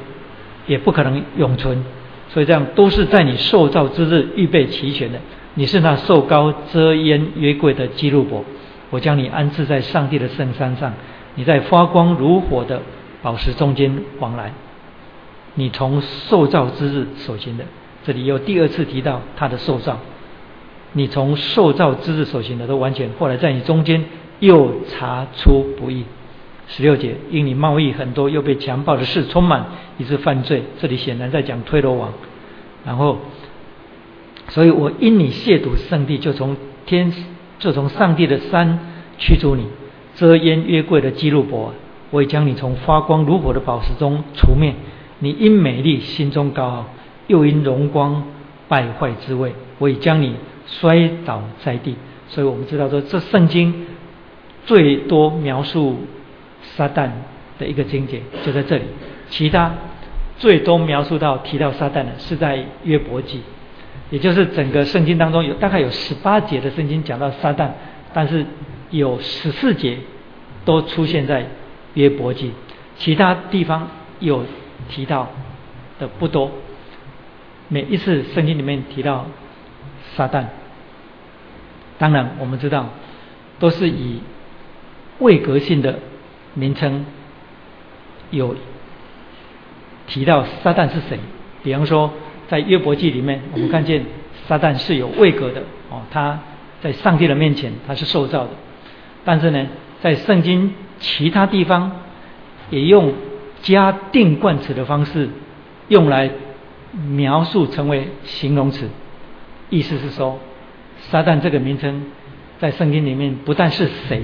也不可能永存。所以这样都是在你受造之日预备齐全的。你是那受高遮烟约柜的基路伯，我将你安置在上帝的圣山上，你在发光如火的宝石中间往来。你从受造之日所行的，这里又第二次提到他的受造。你从受造之日所行的都完全，后来在你中间又查出不义。十六节，因你贸易很多，又被强暴的事充满，以致犯罪。这里显然在讲推罗王。然后，所以我因你亵渎圣地，就从天，就从上帝的山驱逐你，遮烟约柜的基路伯，我已将你从发光如火的宝石中除灭。你因美丽心中高傲，又因荣光败坏之位，我已将你摔倒在地。所以我们知道说，这圣经最多描述撒旦的一个经节就在这里。其他最多描述到提到撒旦的是在约伯记，也就是整个圣经当中有大概有十八节的圣经讲到撒旦，但是有十四节都出现在约伯记，其他地方有。提到的不多，每一次圣经里面提到撒旦，当然我们知道都是以位格性的名称有提到撒旦是谁。比方说在约伯记里面，我们看见撒旦是有位格的哦，他在上帝的面前他是受造的，但是呢，在圣经其他地方也用。加定冠词的方式用来描述成为形容词，意思是说，撒旦这个名称在圣经里面不但是谁，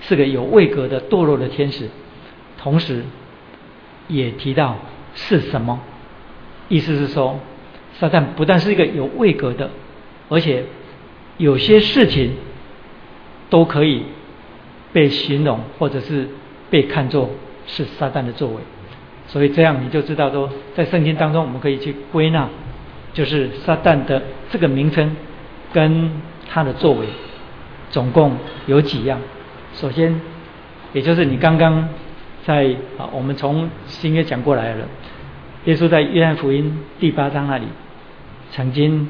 是个有位格的堕落的天使，同时也提到是什么，意思是说，撒旦不但是一个有位格的，而且有些事情都可以被形容或者是被看作。是撒旦的作为，所以这样你就知道说，在圣经当中，我们可以去归纳，就是撒旦的这个名称跟他的作为，总共有几样。首先，也就是你刚刚在啊，我们从新约讲过来了。耶稣在约翰福音第八章那里，曾经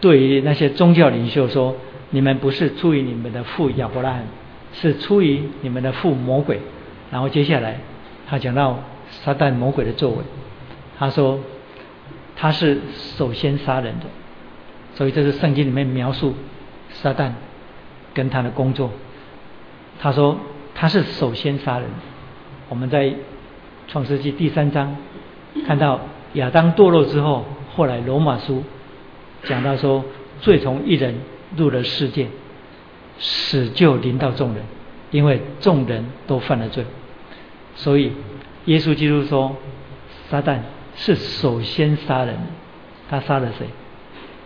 对于那些宗教领袖说：“你们不是出于你们的父亚伯拉罕，是出于你们的父魔鬼。”然后接下来，他讲到撒旦魔鬼的作为，他说他是首先杀人的，所以这是圣经里面描述撒旦跟他的工作。他说他是首先杀人。我们在创世纪第三章看到亚当堕落之后，后来罗马书讲到说罪从一人入了世界，死就临到众人，因为众人都犯了罪。所以，耶稣基督说，撒旦是首先杀人，他杀了谁？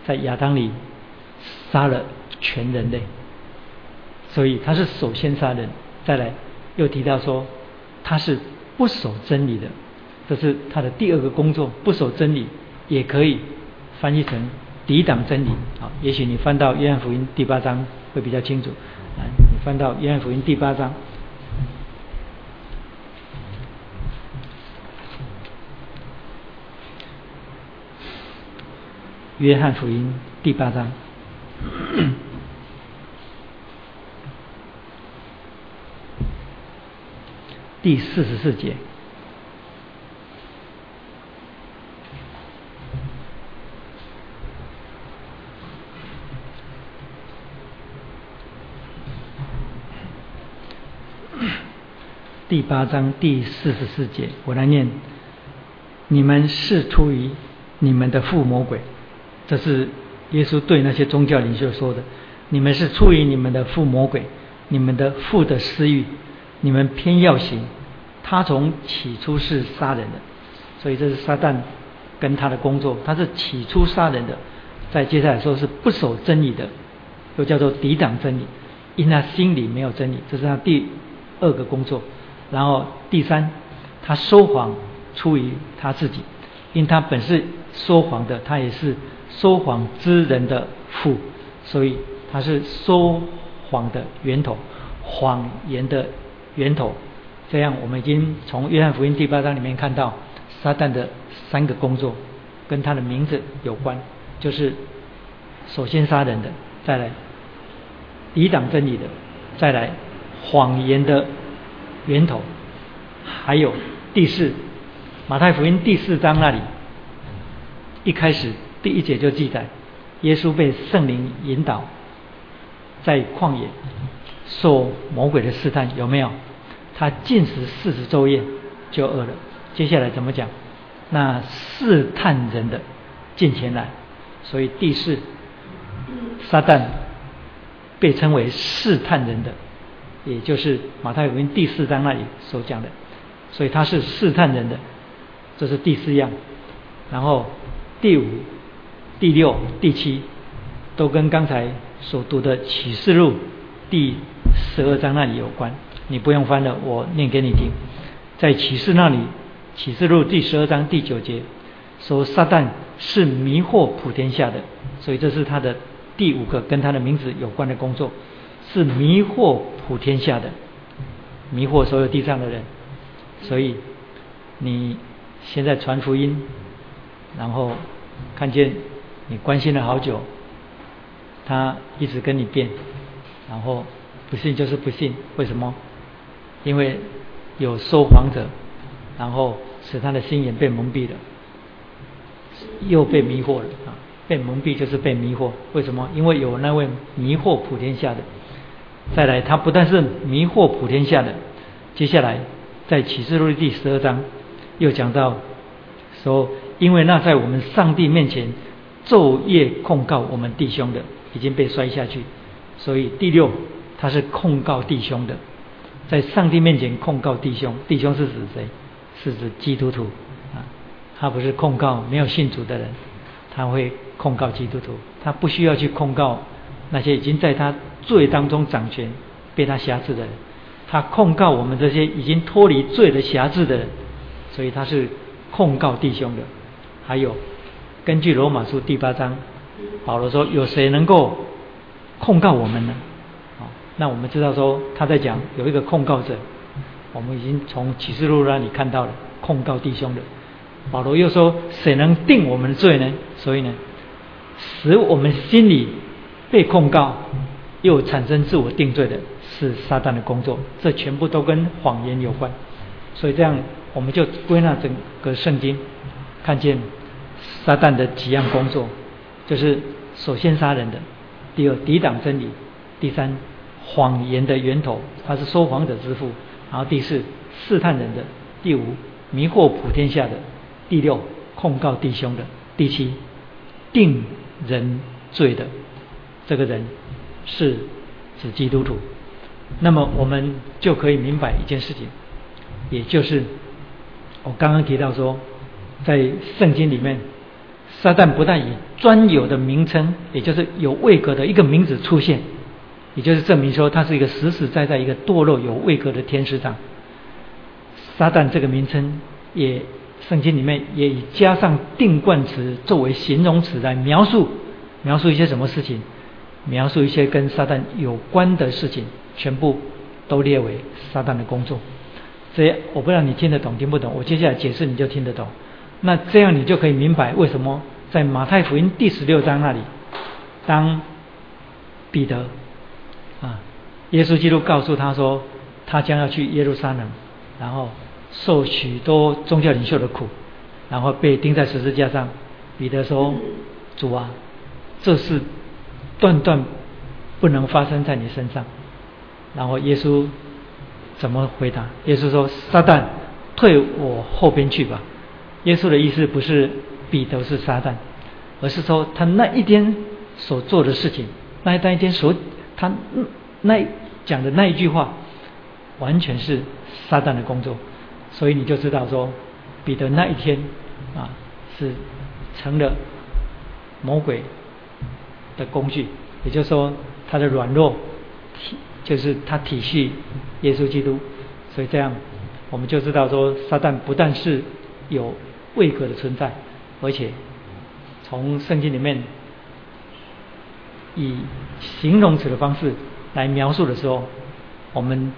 在亚当里杀了全人类，所以他是首先杀人。再来，又提到说，他是不守真理的，这是他的第二个工作。不守真理，也可以翻译成抵挡真理。好，也许你翻到约翰福音第八章会比较清楚。来，你翻到约翰福音第八章。约翰福音第八章第四十四节，第八章第四十四节，我来念：你们是出于你们的父魔鬼。这是耶稣对那些宗教领袖说的：“你们是出于你们的父魔鬼，你们的父的私欲，你们偏要行。他从起初是杀人的，所以这是撒旦跟他的工作。他是起初杀人的，在接下来说是不守真理的，又叫做抵挡真理，因他心里没有真理，这是他第二个工作。然后第三，他说谎出于他自己，因他本是说谎的，他也是说谎之人的父，所以他是说谎的源头，谎言的源头。这样，我们已经从约翰福音第八章里面看到撒旦的三个工作，跟他的名字有关，就是首先杀人的，再来抵挡真理的，再来谎言的源头，还有第四，马太福音第四章那里一开始第一节就记载，耶稣被圣灵引导在旷野受魔鬼的试探，有没有？他进食四十昼夜就饿了。接下来怎么讲？那试探人的进前来，所以第四，撒旦被称为试探人的，也就是马太福音第四章那里所讲的，所以他是试探人的，这是第四样。然后第五、第六、第七都跟刚才所读的启示录第十二章那里有关。你不用翻了，我念给你听。在启示那里，启示录第十二章第九节说，撒旦是迷惑普天下的，所以这是他的第五个跟他的名字有关的工作，是迷惑普天下的，迷惑所有地上的人。所以你现在传福音，然后看见你关心了好久，他一直跟你变，然后不信就是不信，为什么？因为有说谎者，然后使他的心眼被蒙蔽了，又被迷惑了啊！被蒙蔽就是被迷惑。为什么？因为有那位迷惑普天下的。再来，他不但是迷惑普天下的，接下来在启示录第十二章又讲到说，因为那在我们上帝面前昼夜控告我们弟兄的已经被摔下去，所以第六他是控告弟兄的。在上帝面前控告弟兄，弟兄是指谁？是指基督徒啊，他不是控告没有信主的人，他会控告基督徒，他不需要去控告那些已经在他罪当中掌权、被他辖制的人，他控告我们这些已经脱离罪的辖制的人，所以他是控告弟兄的。还有，根据罗马书第八章，保罗说：有谁能够控告我们呢？那我们知道说他在讲有一个控告者，我们已经从启示录那里看到了控告弟兄的。保罗又说谁能定我们的罪呢？所以呢，使我们心里被控告又产生自我定罪的是撒旦的工作，这全部都跟谎言有关。所以这样我们就归纳整个圣经，看见撒旦的几样工作，就是首先杀人的，第二抵挡真理，第三。谎言的源头，他是说谎者之父。然后第四，试探人的；第五，迷惑普天下的；第六，控告弟兄的；第七，定人罪的。这个人是指基督徒。那么我们就可以明白一件事情，也就是我刚刚提到说，在圣经里面，撒旦不但以专有的名称，也就是有位格的一个名字出现。也就是证明说，他是一个实实在在一个堕落有位格的天使长。撒旦这个名称，也圣经里面也以加上定冠词作为形容词来描述，描述一些什么事情，描述一些跟撒旦有关的事情，全部都列为撒旦的工作。这我不知道你听得懂听不懂，我接下来解释你就听得懂。那这样你就可以明白为什么在马太福音第十六章那里，当彼得。耶稣基督告诉他说，他将要去耶路撒冷，然后受许多宗教领袖的苦，然后被钉在十字架上。彼得说：“主啊，这是断断不能发生在你身上。”然后耶稣怎么回答？耶稣说：“撒旦，退我后边去吧。”耶稣的意思不是彼得是撒旦，而是说他那一天所做的事情，那一天所。他那讲的那一句话，完全是撒旦的工作，所以你就知道说，彼得那一天啊是成了魔鬼的工具，也就是说他的软弱体就是他体恤耶稣基督，所以这样我们就知道说，撒旦不但是有位格的存在，而且从圣经里面以形容词的方式来描述的时候，我们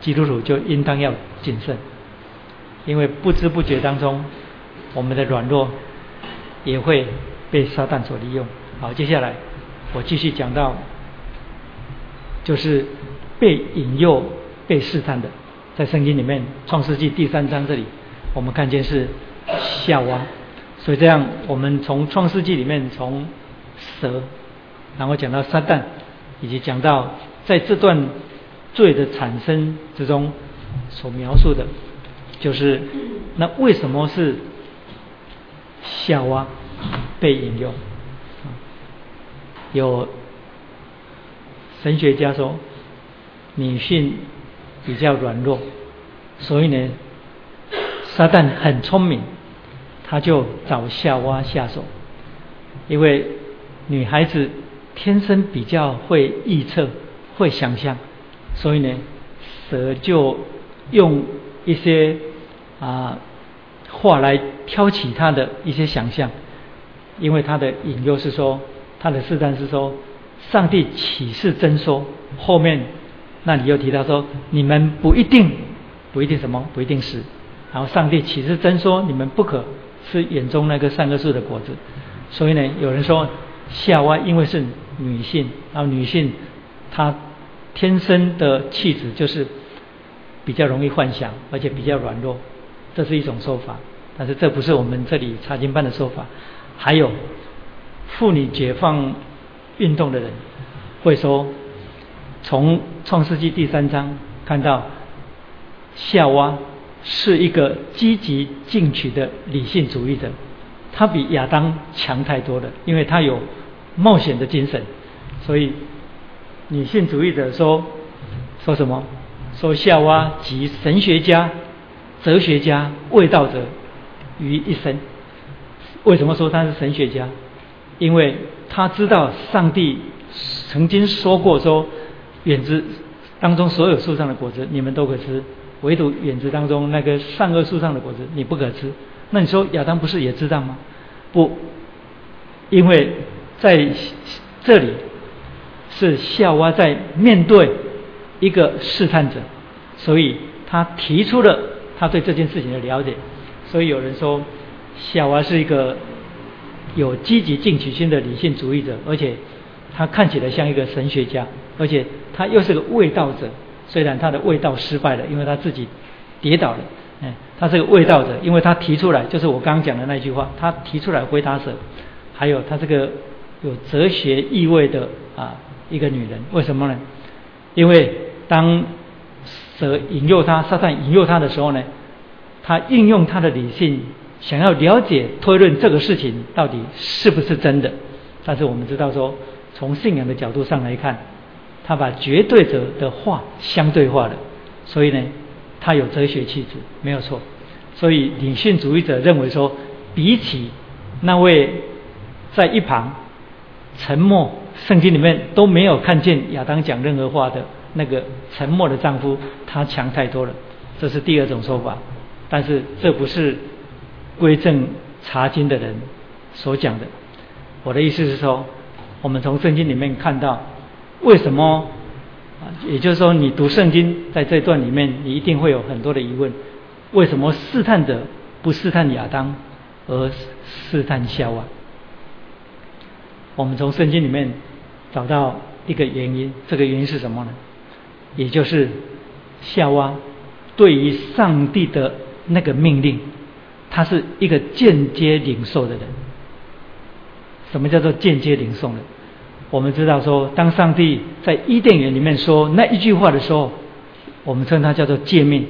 基督徒就应当要谨慎，因为不知不觉当中，我们的软弱也会被撒旦所利用。好，接下来我继续讲到，就是被引诱、被试探的，在圣经里面，《创世纪》第三章这里，我们看见是夏娃。所以这样，我们从《创世纪》里面从蛇，然后讲到撒旦，以及讲到在这段罪的产生之中所描述的，就是那为什么是夏娃被引诱？有神学家说，女性比较软弱，所以呢，撒旦很聪明，他就找夏娃下手，因为女孩子天生比较会预测、会想象，所以呢，蛇就用一些啊话来挑起他的一些想象，因为他的引诱是说。他的试探是说，上帝岂是真说，后面那里又提到说，你们不一定，不一定什么，不一定是。然后上帝岂是真说，你们不可吃眼中那个善恶树的果子。所以呢，有人说夏娃因为是女性，然后女性她天生的气质就是比较容易幻想，而且比较软弱，这是一种说法。但是这不是我们这里查经班的说法。还有。妇女解放运动的人会说，从创世纪第三章看到夏娃是一个积极进取的理性主义者，她比亚当强太多了，因为她有冒险的精神。所以女性主义者说说什么？说夏娃集神学家、哲学家、味道者于一身。为什么说她是神学家？因为他知道上帝曾经说过说，园子当中所有树上的果子你们都可吃，唯独园子当中那个善恶树上的果子你不可吃。那你说亚当不是也知道吗？不，因为在这里是夏娃在面对一个试探者，所以他提出了他对这件事情的了解。所以有人说夏娃是一个。有积极进取心的理性主义者，而且他看起来像一个神学家，而且他又是个卫道者。虽然他的卫道失败了，因为他自己跌倒了。哎，他是个卫道者，因为他提出来，就是我刚刚讲的那句话，他提出来回答蛇。还有他这个有哲学意味的啊一个女人，为什么呢？因为当蛇引诱他，撒旦引诱他的时候呢，他运用他的理性。想要了解推论这个事情到底是不是真的，但是我们知道说，从信仰的角度上来看，他把绝对者的话相对化了，所以呢，他有哲学气质，没有错。所以理性主义者认为说，比起那位在一旁沉默，圣经里面都没有看见亚当讲任何话的那个沉默的丈夫，他强太多了。这是第二种说法，但是这不是。归正查经的人所讲的，我的意思是说，我们从圣经里面看到，为什么啊？也就是说，你读圣经在这段里面，你一定会有很多的疑问：为什么试探者不试探亚当，而试探夏娃？我们从圣经里面找到一个原因，这个原因是什么呢？也就是夏娃对于上帝的那个命令。他是一个间接领受的人。什么叫做间接领受呢？我们知道说，当上帝在伊甸园里面说那一句话的时候，我们称它叫做诫命。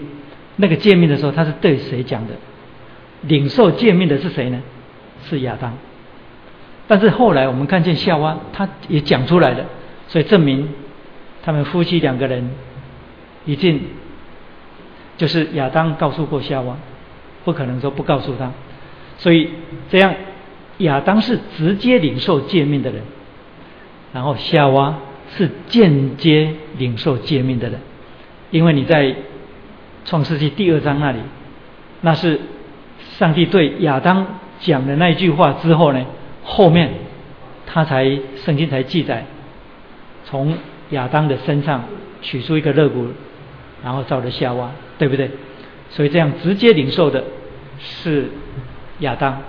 那个诫命的时候，他是对谁讲的？领受诫命的是谁呢？是亚当。但是后来我们看见夏娃，他也讲出来了，所以证明他们夫妻两个人已经就是亚当告诉过夏娃。不可能说不告诉他，所以这样亚当是直接领受诫命的人，然后夏娃是间接领受诫命的人，因为你在创世纪第二章那里，那是上帝对亚当讲的那一句话之后呢，后面他才圣经才记载，从亚当的身上取出一个肋骨，然后造了夏娃，对不对？所以这样直接领受的是亚当，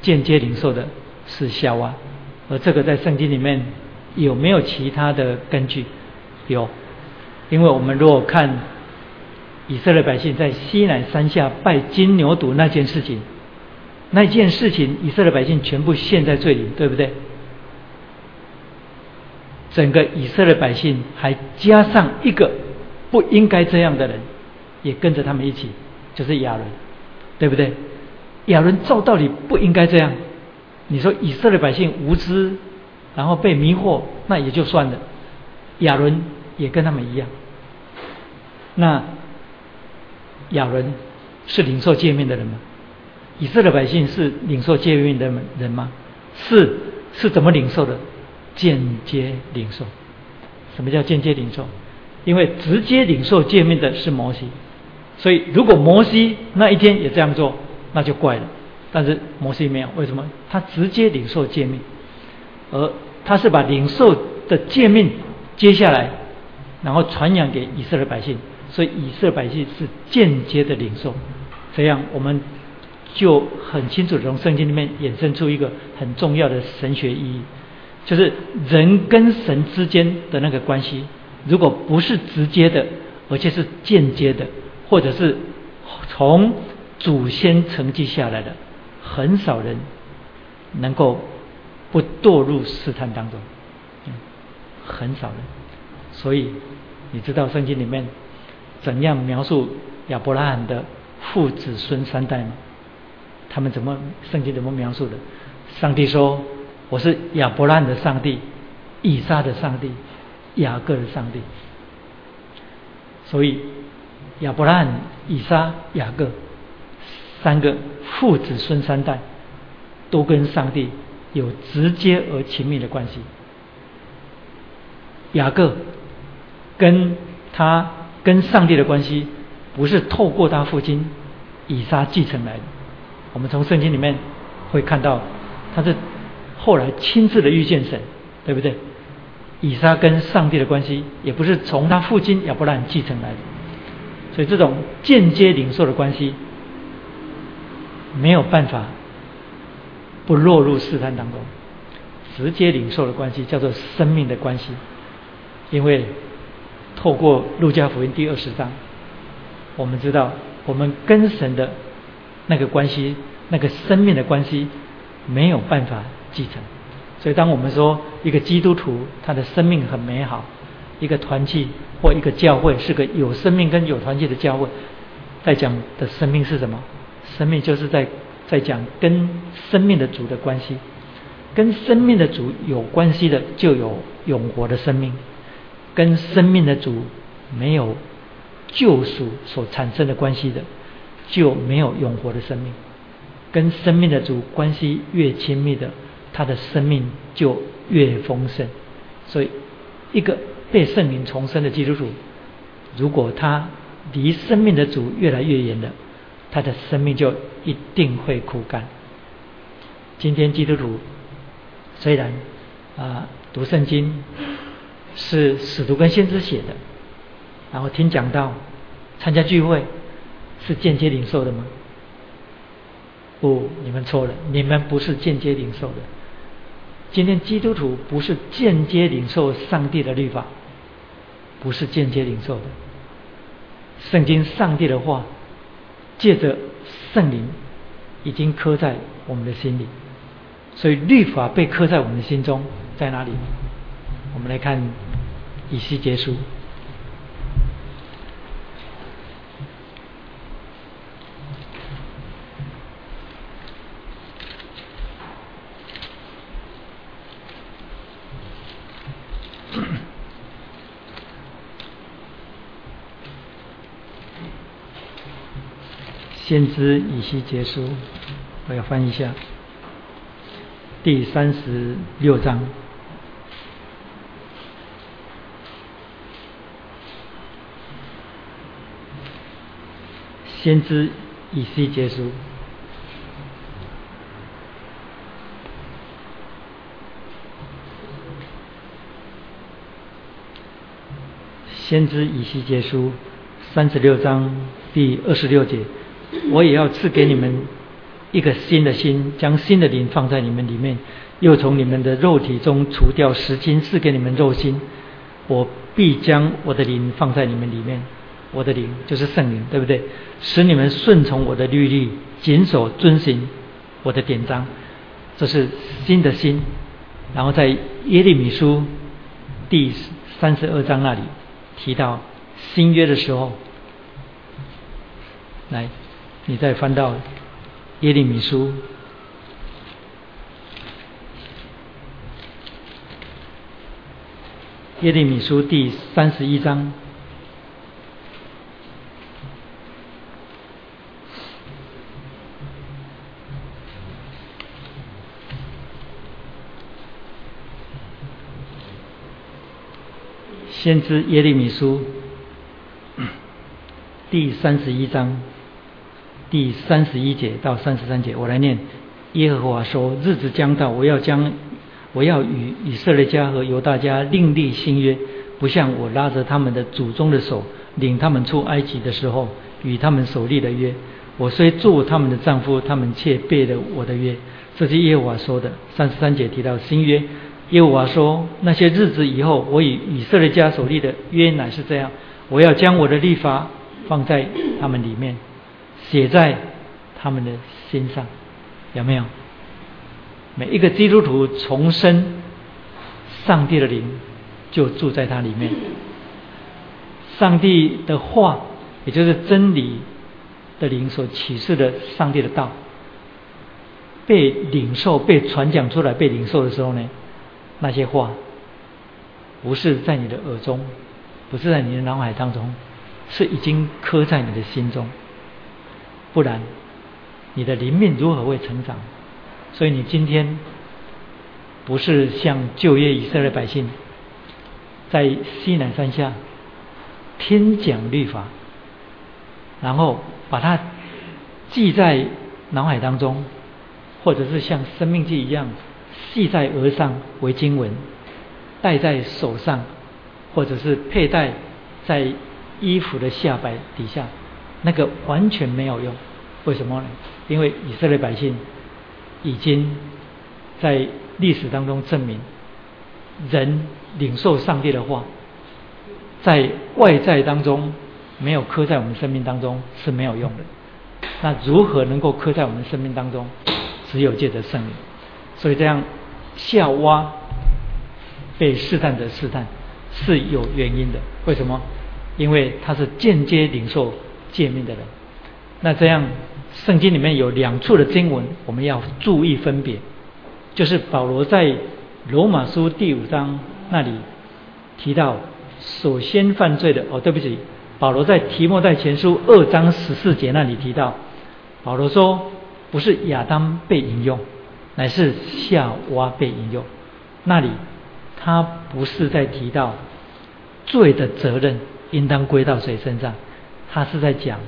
间接领受的是夏娃，而这个在圣经里面有没有其他的根据？有，因为我们如果看以色列百姓在西乃山下拜金牛犊那件事情，那件事情以色列百姓全部陷在罪里，对不对？整个以色列百姓还加上一个不应该这样的人。也跟着他们一起，就是亚伦，对不对？亚伦照道理不应该这样。你说以色列百姓无知，然后被迷惑，那也就算了。亚伦也跟他们一样。那亚伦是领受界面的人吗？以色列百姓是领受诫命的人吗？是，是怎么领受的？间接领受。什么叫间接领受？因为直接领受诫命的是摩西。所以，如果摩西那一天也这样做，那就怪了。但是摩西没有，为什么？他直接领受诫命，而他是把领受的诫命接下来，然后传扬给以色列百姓。所以以色列百姓是间接的领受。这样我们就很清楚从圣经里面衍生出一个很重要的神学意义，就是人跟神之间的那个关系，如果不是直接的，而且是间接的。或者是从祖先承继下来的，很少人能够不堕入试探当中，很少人。所以你知道圣经里面怎样描述亚伯拉罕的父子孙三代吗？他们怎么圣经怎么描述的？上帝说：“我是亚伯拉罕的上帝，以撒的上帝，雅各的上帝。”所以。亚伯拉罕、以撒、雅各三个父子孙三代，都跟上帝有直接而亲密的关系。雅各跟他跟上帝的关系，不是透过他父亲以撒继承来的。我们从圣经里面会看到，他是后来亲自的遇见神，对不对？以撒跟上帝的关系，也不是从他父亲亚伯拉罕继承来的。所以这种间接领受的关系，没有办法不落入试探当中。直接领受的关系叫做生命的关系，因为透过路加福音第二十章，我们知道我们跟神的那个关系，那个生命的关系没有办法继承。所以当我们说一个基督徒他的生命很美好，一个团契。或一个教会是个有生命跟有团结的教会，在讲的生命是什么？生命就是在在讲跟生命的主的关系，跟生命的主有关系的就有永活的生命，跟生命的主没有救赎所产生的关系的就没有永活的生命，跟生命的主关系越亲密的，他的生命就越丰盛。所以一个。被圣灵重生的基督徒，如果他离生命的主越来越远了，他的生命就一定会枯干。今天基督徒虽然啊读圣经是使徒跟先知写的，然后听讲道、参加聚会是间接领受的吗？不，你们错了，你们不是间接领受的。今天基督徒不是间接领受上帝的律法。不是间接领受的，圣经上帝的话，借着圣灵已经刻在我们的心里，所以律法被刻在我们的心中，在哪里？我们来看以西结书。先知以西结书，我要翻一下，第三十六章。先知以西结书，先知以西结书三十六章第二十六节。我也要赐给你们一个新的心，将新的灵放在你们里面，又从你们的肉体中除掉石心，赐给你们肉心。我必将我的灵放在你们里面，我的灵就是圣灵，对不对？使你们顺从我的律例，谨守遵行我的典章。这是新的心。然后在耶利米书第三十二章那里提到新约的时候，来，你再翻到耶利米书。耶利米书第三十一章，先知耶利米书第三十一章第三十一节到三十三节，我来念：耶和华说，日子将到，我要将。我要与以色列家和犹大家另立新约，不像我拉着他们的祖宗的手，领他们出埃及的时候与他们所立的约。我虽做他们的丈夫，他们却背了我的约。这是耶和华说的。三十三节提到新约，耶和华说：那些日子以后，我与以色列家所立的约乃是这样。我要将我的律法放在他们里面，写在他们的心上。有没有？每一个基督徒重生，上帝的灵就住在他里面。上帝的话，也就是真理的灵所启示的上帝的道，被领受、被传讲出来、被领受的时候呢，那些话不是在你的耳中，不是在你的脑海当中，是已经刻在你的心中。不然，你的灵命如何会成长？所以你今天不是像旧约以色列百姓在西南山下听讲律法，然后把它记在脑海当中，或者是像生命记一样系在额上为经文，戴在手上，或者是佩戴在衣服的下摆底下，那个完全没有用。为什么呢？因为以色列百姓。已经在历史当中证明，人领受上帝的话，在外在当中没有刻在我们生命当中是没有用的。那如何能够刻在我们生命当中？只有借着圣灵。所以这样夏娃被试探的试探是有原因的。为什么？因为他是间接领受诫命的人。那这样。圣经里面有两处的经文，我们要注意分别。就是保罗在罗马书第五章那里提到，首先犯罪的哦，对不起，保罗在提摩太前书二章十四节那里提到，保罗说不是亚当被引用，乃是夏娃被引用。那里他不是在提到罪的责任应当归到谁身上，他是在讲。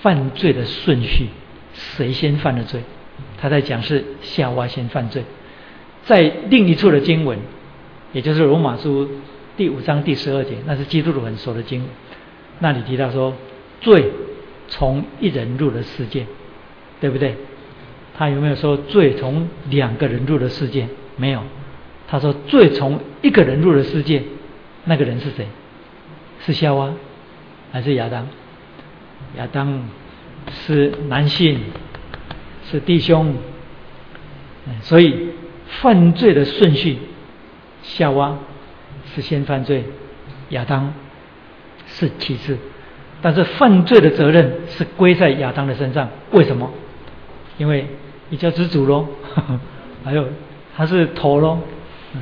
犯罪的顺序，谁先犯的罪？他在讲是夏娃先犯罪。在另一处的经文，也就是罗马书第五章第十二节，那是基督徒很熟的经文。那里提到说，罪从一人入了世界，对不对？他有没有说罪从两个人入了世界？没有。他说罪从一个人入了世界，那个人是谁？是夏娃还是亚当？亚当是男性，是弟兄，所以犯罪的顺序，夏娃是先犯罪，亚当是其次，但是犯罪的责任是归在亚当的身上。为什么？因为一家之主喽，还有他是头喽，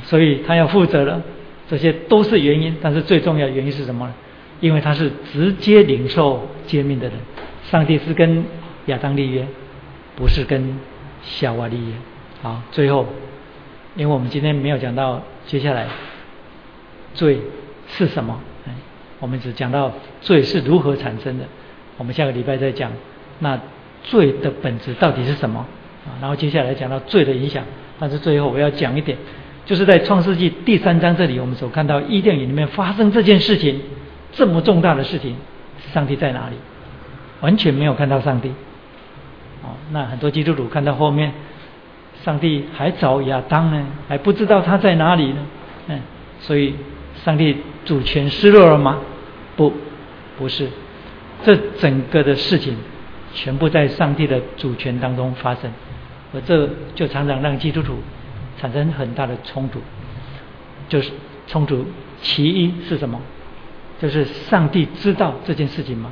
所以他要负责了。这些都是原因，但是最重要的原因是什么呢？因为他是直接领受诫命的人，上帝是跟亚当立约，不是跟夏娃立约。好，最后，因为我们今天没有讲到接下来罪是什么，我们只讲到罪是如何产生的。我们下个礼拜再讲那罪的本质到底是什么啊？然后接下来讲到罪的影响，但是最后我要讲一点。就是在创世纪第三章这里，我们所看到伊甸园里面发生这件事情，这么重大的事情，上帝在哪里？完全没有看到上帝。哦，那很多基督徒看到后面，上帝还找亚当呢，还不知道他在哪里呢。嗯，所以上帝主权失落了吗？不，不是。这整个的事情，全部在上帝的主权当中发生，而这就常常让基督徒产生很大的冲突。就是冲突，其一是什么？就是上帝知道这件事情吗？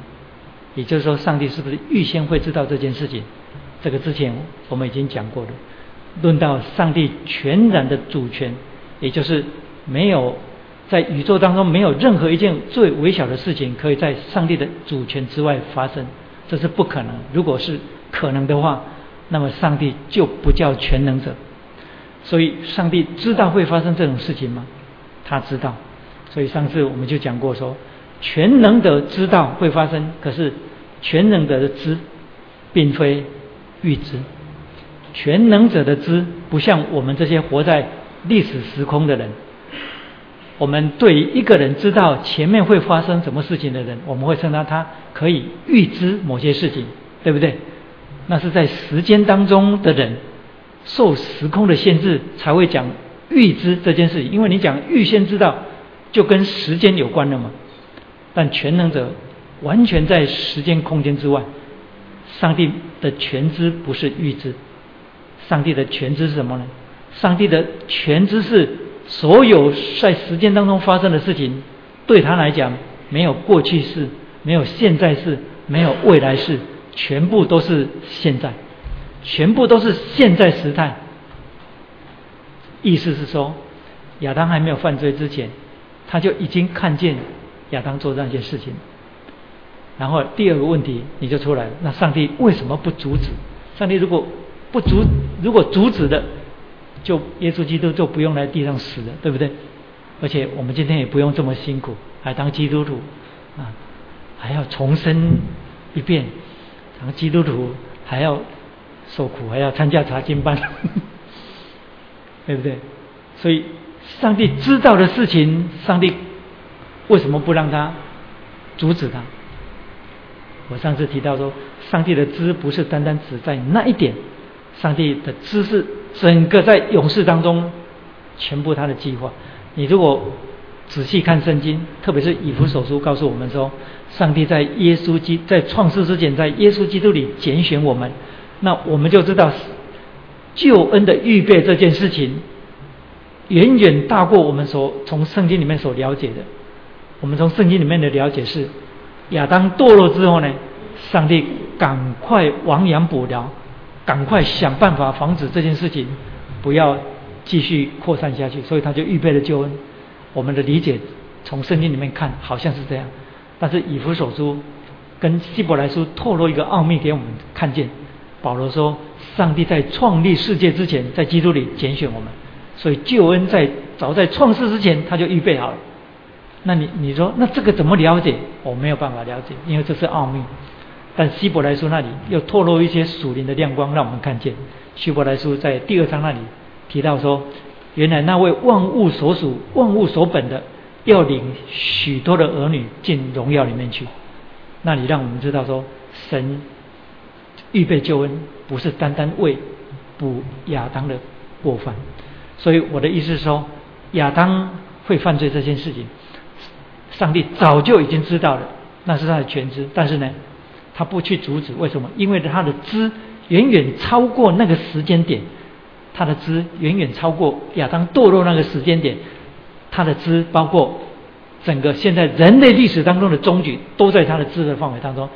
也就是说，上帝是不是预先会知道这件事情？这个之前我们已经讲过了。论到上帝全然的主权，也就是没有在宇宙当中没有任何一件最微小的事情可以在上帝的主权之外发生，这是不可能。如果是可能的话，那么上帝就不叫全能者。所以，上帝知道会发生这种事情吗？他知道。所以上次我们就讲过说。全能的知道会发生，可是全能的知，并非预知。全能者的知，不像我们这些活在历史时空的人。我们对一个人知道前面会发生什么事情的人，我们会称他他可以预知某些事情，对不对？那是在时间当中的人，受时空的限制才会讲预知这件事情。因为你讲预先知道，就跟时间有关了嘛。但全能者完全在时间空间之外，上帝的全知不是预知，上帝的全知是什么呢？上帝的全知是所有在时间当中发生的事情，对他来讲没有过去式，没有现在式，没有未来式，全部都是现在，全部都是现在时态。意思是说，亚当还没有犯罪之前，他就已经看见。亚当做那件事情，然后第二个问题你就出来了。那上帝为什么不阻止？上帝如果不阻，如果阻止的，就耶稣基督就不用来地上死了，对不对？而且我们今天也不用这么辛苦，还当基督徒啊，还要重生一遍，当基督徒还要受苦，还要参加查经班，对不对？所以上帝知道的事情，上帝。为什么不让他阻止他？我上次提到说，上帝的知不是单单只在那一点，上帝的知是整个在勇士当中全部他的计划。你如果仔细看圣经，特别是以弗所书告诉我们说，上帝在耶稣基在创世之前，在耶稣基督里拣选我们，那我们就知道救恩的预备这件事情，远远大过我们所从圣经里面所了解的。我们从圣经里面的了解是，亚当堕落之后呢，上帝赶快亡羊补牢，赶快想办法防止这件事情不要继续扩散下去，所以他就预备了救恩。我们的理解从圣经里面看好像是这样，但是以弗所书跟希伯来书透露一个奥秘给我们看见。保罗说，上帝在创立世界之前，在基督里拣选我们，所以救恩在早在创世之前他就预备好了。那你你说那这个怎么了解？我没有办法了解，因为这是奥秘。但希伯来书那里又透露一些属灵的亮光，让我们看见。希伯来书在第二章那里提到说，原来那位万物所属、万物所本的，要领许多的儿女进荣耀里面去。那里让我们知道说，神预备救恩，不是单单为补亚当的过犯。所以我的意思是说，亚当会犯罪这件事情。上帝早就已经知道了，那是他的全知，但是呢，他不去阻止，为什么？因为他的知远远超过那个时间点，他的知远远超过亚当堕落那个时间点，他的知包括整个现在人类历史当中的终局，都在他的知的范围当中。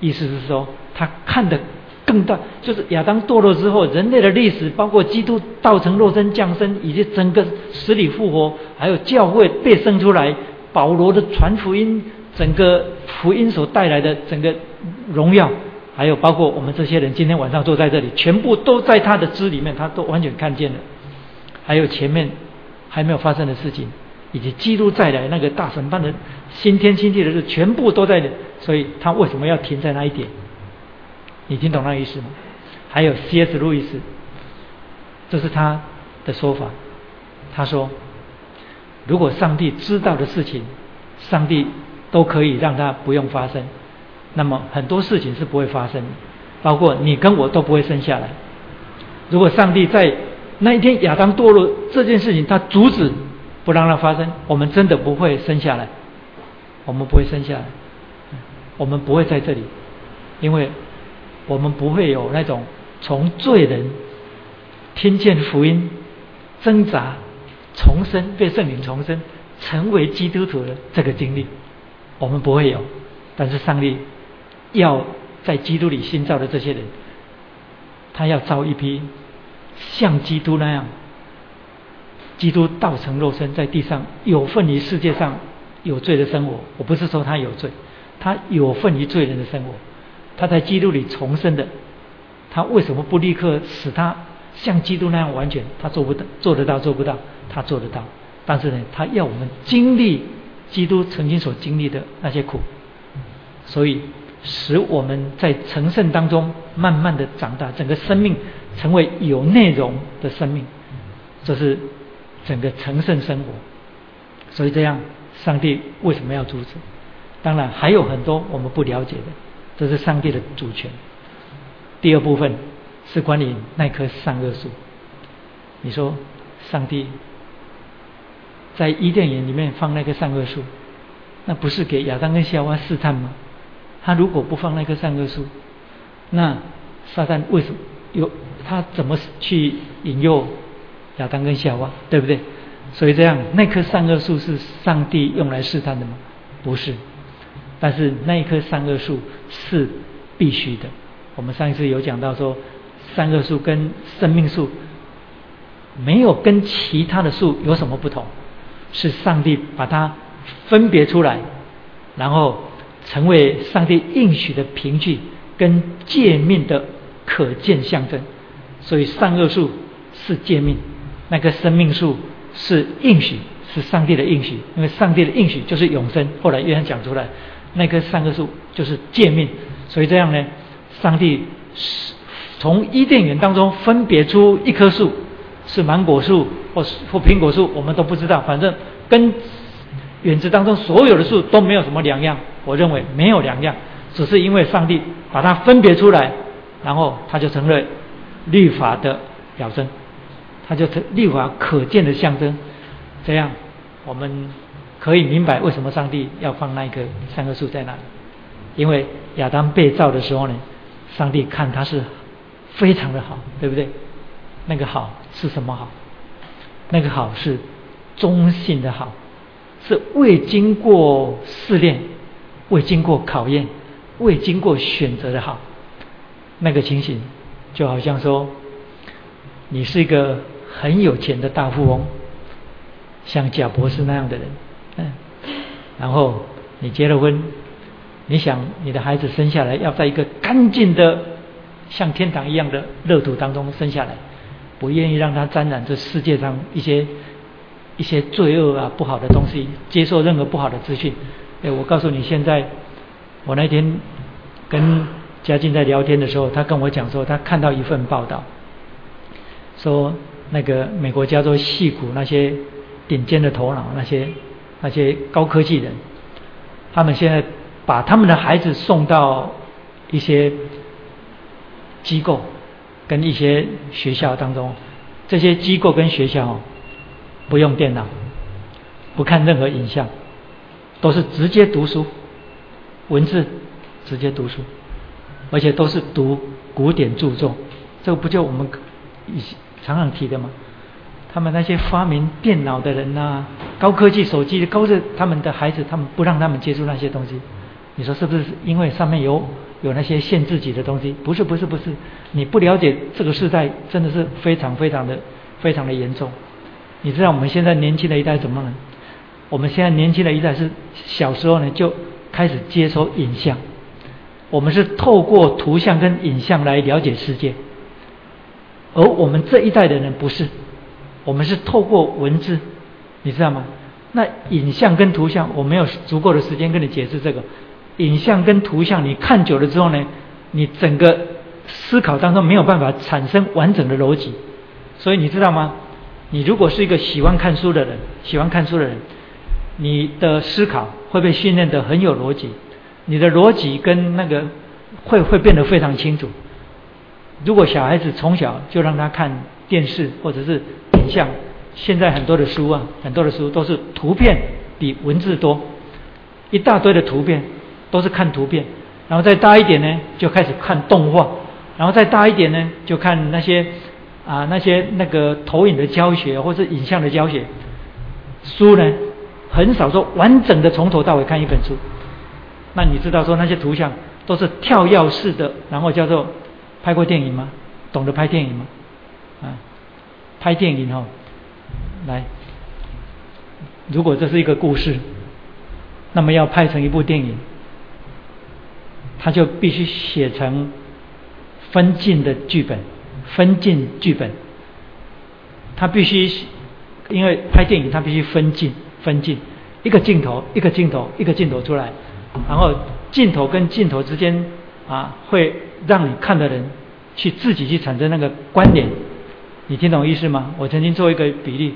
意思是说，他看得更大，就是亚当堕落之后，人类的历史，包括基督道成肉身降生，以及整个死里复活，还有教会被生出来。保罗的传福音，整个福音所带来的整个荣耀，还有包括我们这些人今天晚上坐在这里，全部都在他的知里面，他都完全看见了。还有前面还没有发生的事情，以及基督再来那个大审判的新天新地的事，全部都在。所以他为什么要停在那一点？你听懂那意思吗？还有 C.S. 路易斯，这是他的说法。他说，如果上帝知道的事情，上帝都可以让他不用发生，那么很多事情是不会发生，包括你跟我都不会生下来。如果上帝在那一天亚当堕落这件事情，他阻止不让它发生，我们真的不会生下来，我们不会生下来，我们不会在这里，因为我们不会有那种从罪人听见福音、挣扎、重生、被圣灵重生、成为基督徒的这个经历，我们不会有。但是上帝要在基督里新造的这些人，他要造一批。像基督那样，基督道成肉身在地上有份于世界上有罪的生活。我不是说他有罪，他有份于罪人的生活。他在基督里重生的，他为什么不立刻使他像基督那样完全？他做不到，做得到做不到？他做得到。但是呢，他要我们经历基督曾经所经历的那些苦，所以。使我们在成圣当中慢慢的长大，整个生命成为有内容的生命，这是整个成圣生活。所以这样，上帝为什么要阻止？当然还有很多我们不了解的，这是上帝的主权。第二部分是关于那棵善恶树。你说，上帝在伊甸园里面放那棵善恶树，那不是给亚当跟夏娃试探吗？他如果不放那棵善恶树，那撒旦为什么有他怎么去引诱亚当跟夏娃，对不对？所以这样，那棵善恶树是上帝用来试探的吗？不是，但是那一棵善恶树是必须的。我们上一次有讲到说，善恶树跟生命树没有跟其他的树有什么不同，是上帝把它分别出来，然后。成为上帝应许的凭据跟诫命的可见象征，所以善恶树是诫命，那个生命树是应许，是上帝的应许。因为上帝的应许就是永生。后来约翰讲出来，那棵三棵树就是诫命。所以这样呢，上帝是从伊甸园当中分别出一棵树，是芒果树或是或苹果树，我们都不知道，反正跟。园子当中所有的树都没有什么两样，我认为没有两样，只是因为上帝把它分别出来，然后它就成了律法的表征，它就成律法可见的象征。这样我们可以明白为什么上帝要放那一棵三棵树在那里，因为亚当被造的时候呢，上帝看他是非常的好，对不对？那个好是什么好？那个好是中性的好。是未经过试炼、未经过考验、未经过选择的好，那个情形就好像说，你是一个很有钱的大富翁，像贾博士那样的人，然后你结了婚，你想你的孩子生下来要在一个干净的像天堂一样的乐土当中生下来，不愿意让他沾染这世界上一些。一些罪恶啊，不好的东西，接受任何不好的资讯。哎，我告诉你，现在我那天跟嘉靖在聊天的时候，他跟我讲说，他看到一份报道，说那个美国加州戏骨那些顶尖的头脑，那些那些高科技人，他们现在把他们的孩子送到一些机构跟一些学校当中，这些机构跟学校。不用电脑，不看任何影像，都是直接读书，文字直接读书，而且都是读古典著作。这个不就我们常常提的吗？他们那些发明电脑的人呐，高科技手机，高着他们的孩子，他们不让他们接触那些东西。你说是不是？因为上面有有那些限制级的东西？不是，不是，不是。你不了解这个时代，真的是非常非常的非常的严重。你知道我们现在年轻的一代怎么呢？我们现在年轻的一代是小时候呢就开始接收影像，我们是透过图像跟影像来了解世界，而我们这一代的人不是，我们是透过文字，你知道吗？那影像跟图像，我没有足够的时间跟你解释这个。影像跟图像，你看久了之后呢，你整个思考当中没有办法产生完整的逻辑，所以你知道吗？你如果是一个喜欢看书的人，喜欢看书的人，你的思考会被训练得很有逻辑，你的逻辑跟那个会会变得非常清楚。如果小孩子从小就让他看电视或者是像，现在很多的书啊，很多的书都是图片比文字多，一大堆的图片都是看图片，然后再大一点呢就开始看动画，然后再大一点呢就看那些啊那些那个投影的教学或者影像的教学书呢，很少说完整的从头到尾看一本书。那你知道说那些图像都是跳跃式的，然后叫做。拍过电影吗？懂得拍电影吗？拍电影哦，来，如果这是一个故事，那么要拍成一部电影，他就必须写成分镜的剧本，分镜剧本，他必须因为拍电影，他必须分镜，分镜，一个镜头一个镜头一个镜头出来，然后镜头跟镜头之间啊会。让你看的人去自己去产生那个关联，你听懂意思吗？我曾经做一个比例，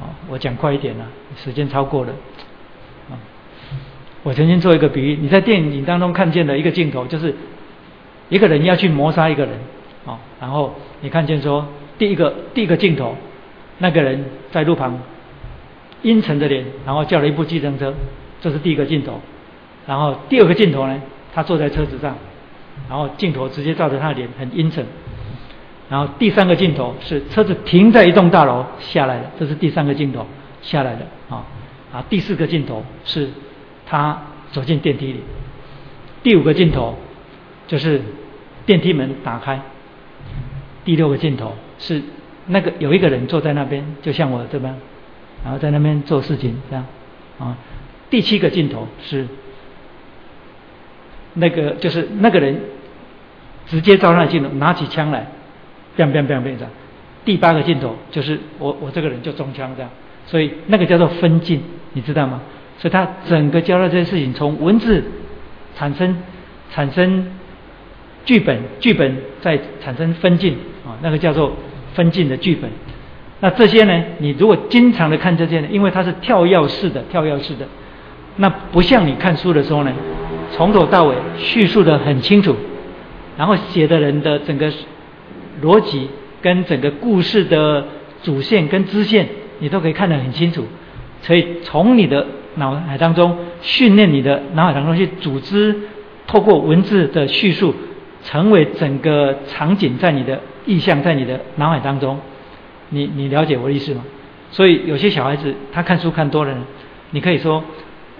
哦，我讲快一点了，时间超过了，啊，我曾经做一个比喻，你在电影当中看见的一个镜头，就是一个人要去谋杀一个人，哦，然后你看见说第一个第一个镜头，那个人在路旁阴沉着脸，然后叫了一部计程车，这是第一个镜头，然后第二个镜头呢，他坐在车子上。然后镜头直接照着他的脸，很阴沉。然后第三个镜头是车子停在一栋大楼下来的，这是第三个镜头下来的啊啊。第四个镜头是他走进电梯里。第五个镜头就是电梯门打开。第六个镜头是那个有一个人坐在那边，就像我这边，然后在那边做事情这样啊。第七个镜头是。那个就是那个人直接照那镜头，拿起枪来变变变变这样。第八个镜头就是我我这个人就中枪这样，所以那个叫做分镜，你知道吗？所以他整个交代这些事情，从文字产生产生剧本，剧本再产生分镜啊，那个叫做分镜的剧本。那这些呢，你如果经常的看这些呢，因为它是跳跃式的，跳跃式的，那不像你看书的时候呢。从头到尾叙述的很清楚，然后写的人的整个逻辑跟整个故事的主线跟支线，你都可以看得很清楚，所以从你的脑海当中训练你的脑海当中去组织，透过文字的叙述，成为整个场景在你的意象在你的脑海当中，你你了解我的意思吗？所以有些小孩子他看书看多了，你可以说，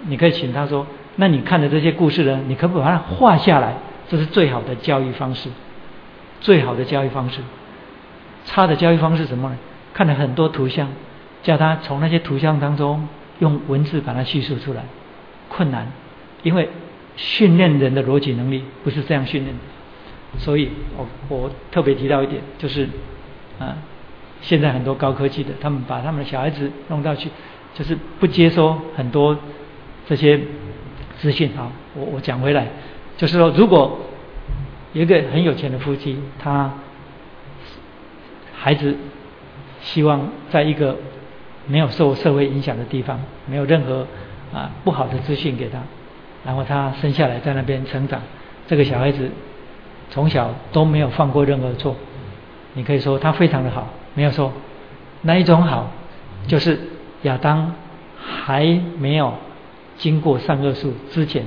你可以请他说。那你看的这些故事呢？你可不可以把它画下来？这是最好的教育方式，最好的教育方式。差的教育方式什么呢？看了很多图像，叫他从那些图像当中用文字把它叙述出来，困难，因为训练人的逻辑能力不是这样训练的。所以我我特别提到一点，就是啊，现在很多高科技的，他们把他们的小孩子弄到去，就是不接收很多这些。资讯啊，我我讲回来，就是说，如果一个很有钱的夫妻，他孩子希望在一个没有受社会影响的地方，没有任何啊不好的资讯给他，然后他生下来在那边成长，这个小孩子从小都没有犯过任何错，你可以说他非常的好，没有错。那一种好，就是亚当还没有。经过善恶树之前，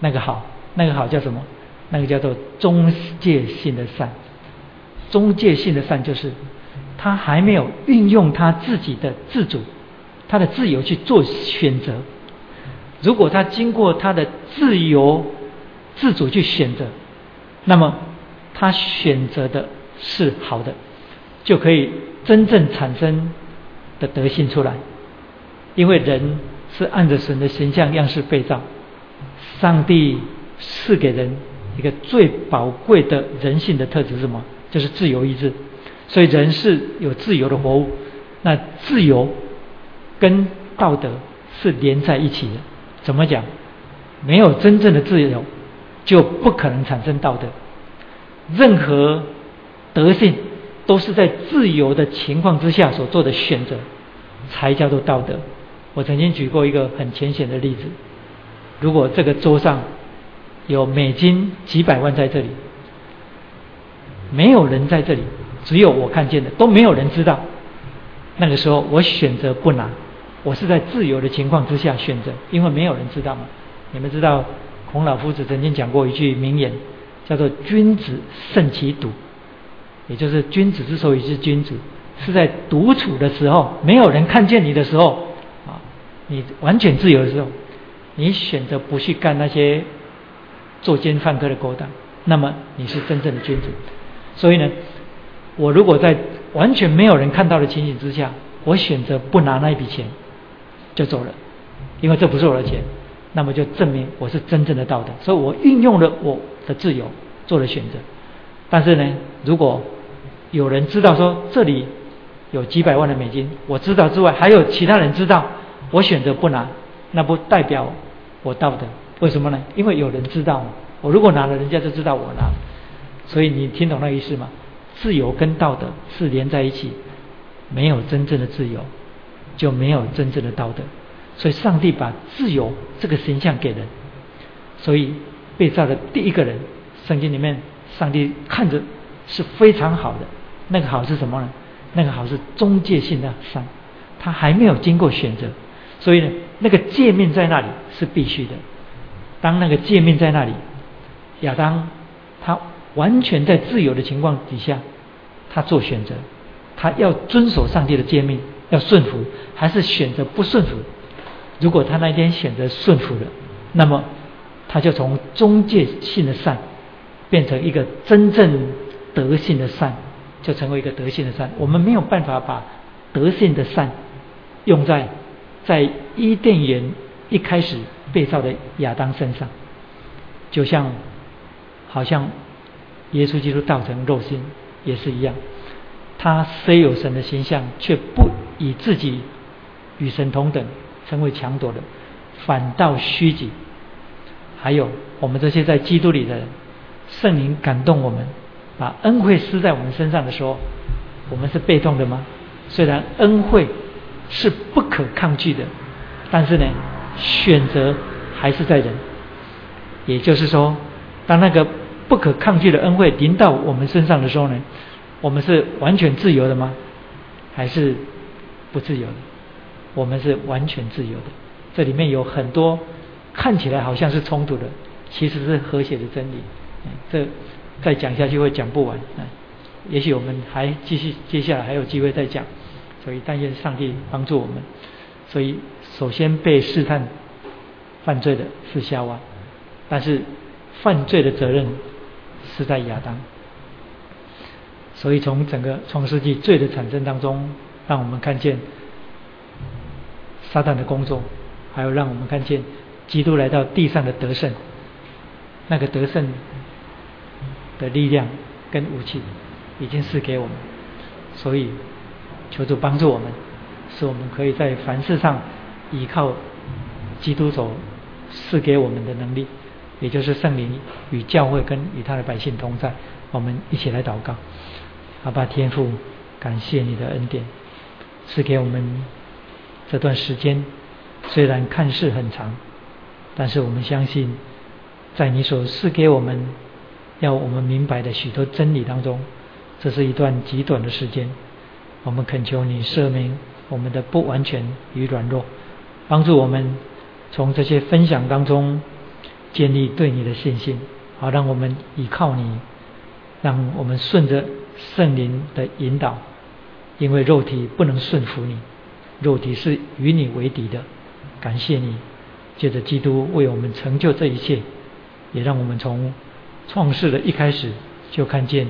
那个好，那个好叫什么？那个叫做中介性的善。中介性的善就是他还没有运用他自己的自主，他的自由去做选择。如果他经过他的自由自主去选择，那么他选择的是好的，就可以真正产生的德性出来。因为人。是按着神的形象样式被造，上帝赐给人一个最宝贵的人性的特质是什么？就是自由意志。所以人是有自由的活物。那自由跟道德是连在一起的。怎么讲？没有真正的自由，就不可能产生道德。任何德性都是在自由的情况之下所做的选择，才叫做道德。我曾经举过一个很浅显的例子：如果这个桌上有美金几百万在这里，没有人在这里，只有我看见的，都没有人知道。那个时候，我选择不拿，我是在自由的情况之下选择，因为没有人知道嘛。你们知道，孔老夫子曾经讲过一句名言，叫做“君子慎其独”，也就是君子之所以是君子，是在独处的时候，没有人看见你的时候，啊，你完全自由的时候，你选择不去干那些作奸犯科的勾当，那么你是真正的君子。所以呢，我如果在完全没有人看到的情形之下，我选择不拿那一笔钱就走了，因为这不是我的钱，那么就证明我是真正的道德，所以我运用了我的自由做了选择。但是呢，如果有人知道说这里有几百万的美金，我知道之外还有其他人知道，我选择不拿，那不代表我道德？为什么呢？因为有人知道，我如果拿了，人家就知道我拿。所以你听懂那意思吗？自由跟道德是连在一起，没有真正的自由，就没有真正的道德。所以上帝把自由这个形象给人，所以被造的第一个人，圣经里面上帝看着是非常好的。那个好是什么呢？那个好是中介性的善，他还没有经过选择，所以呢，那个界面在那里是必须的。当那个界面在那里，亚当他。完全在自由的情况底下，他做选择，他要遵守上帝的诫命，要顺服，还是选择不顺服？如果他那天选择顺服了，那么他就从中介性的善变成一个真正德性的善，就成为一个德性的善。我们没有办法把德性的善用在在伊甸园一开始被造的亚当身上，就像好像。耶稣基督道成肉身也是一样，他虽有神的形象，却不以自己与神同等，成为强夺的，反倒虚己。还有我们这些在基督里的人，圣灵感动我们，把恩惠施在我们身上的时候，我们是被动的吗？虽然恩惠是不可抗拒的，但是呢，选择还是在人。也就是说，当那个。不可抗拒的恩惠临到我们身上的时候呢，我们是完全自由的吗？还是不自由的？我们是完全自由的。这里面有很多看起来好像是冲突的，其实是和谐的真理。这再讲下去会讲不完。也许我们还继续，接下来还有机会再讲。所以但愿上帝帮助我们。所以首先被试探犯罪的是夏娃，但是犯罪的责任。是在亚当，所以从整个创世纪罪的产生当中，让我们看见撒旦的工作，还有让我们看见基督来到地上的得胜，那个得胜的力量跟武器已经是给我们，所以求主帮助我们，使我们可以在凡事上依靠基督所赐给我们的能力。也就是圣灵与教会跟与他的百姓同在，我们一起来祷告。好吧，天父，感谢你的恩典，赐给我们这段时间，虽然看似很长，但是我们相信，在你所赐给我们要我们明白的许多真理当中，这是一段极短的时间。我们恳求你赦免我们的不完全与软弱，帮助我们从这些分享当中。建立对你的信心，好让我们依靠你，让我们顺着圣灵的引导，因为肉体不能顺服你，肉体是与你为敌的。感谢你，借着基督为我们成就这一切，也让我们从创世的一开始就看见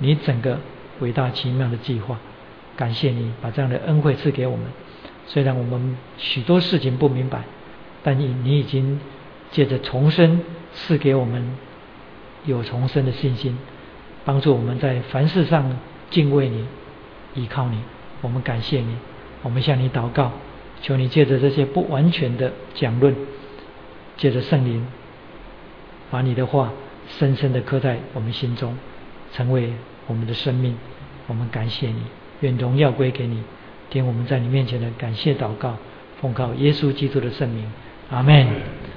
你整个伟大奇妙的计划。感谢你把这样的恩惠赐给我们，虽然我们许多事情不明白，但你你已经。借着重生赐给我们有重生的信心，帮助我们在凡事上敬畏你、依靠你。我们感谢你，我们向你祷告，求你借着这些不完全的讲论，借着圣灵，把你的话深深的刻在我们心中，成为我们的生命。我们感谢你，愿荣耀归给你。听我们在你面前的感谢祷告，奉靠耶稣基督的圣名，阿门。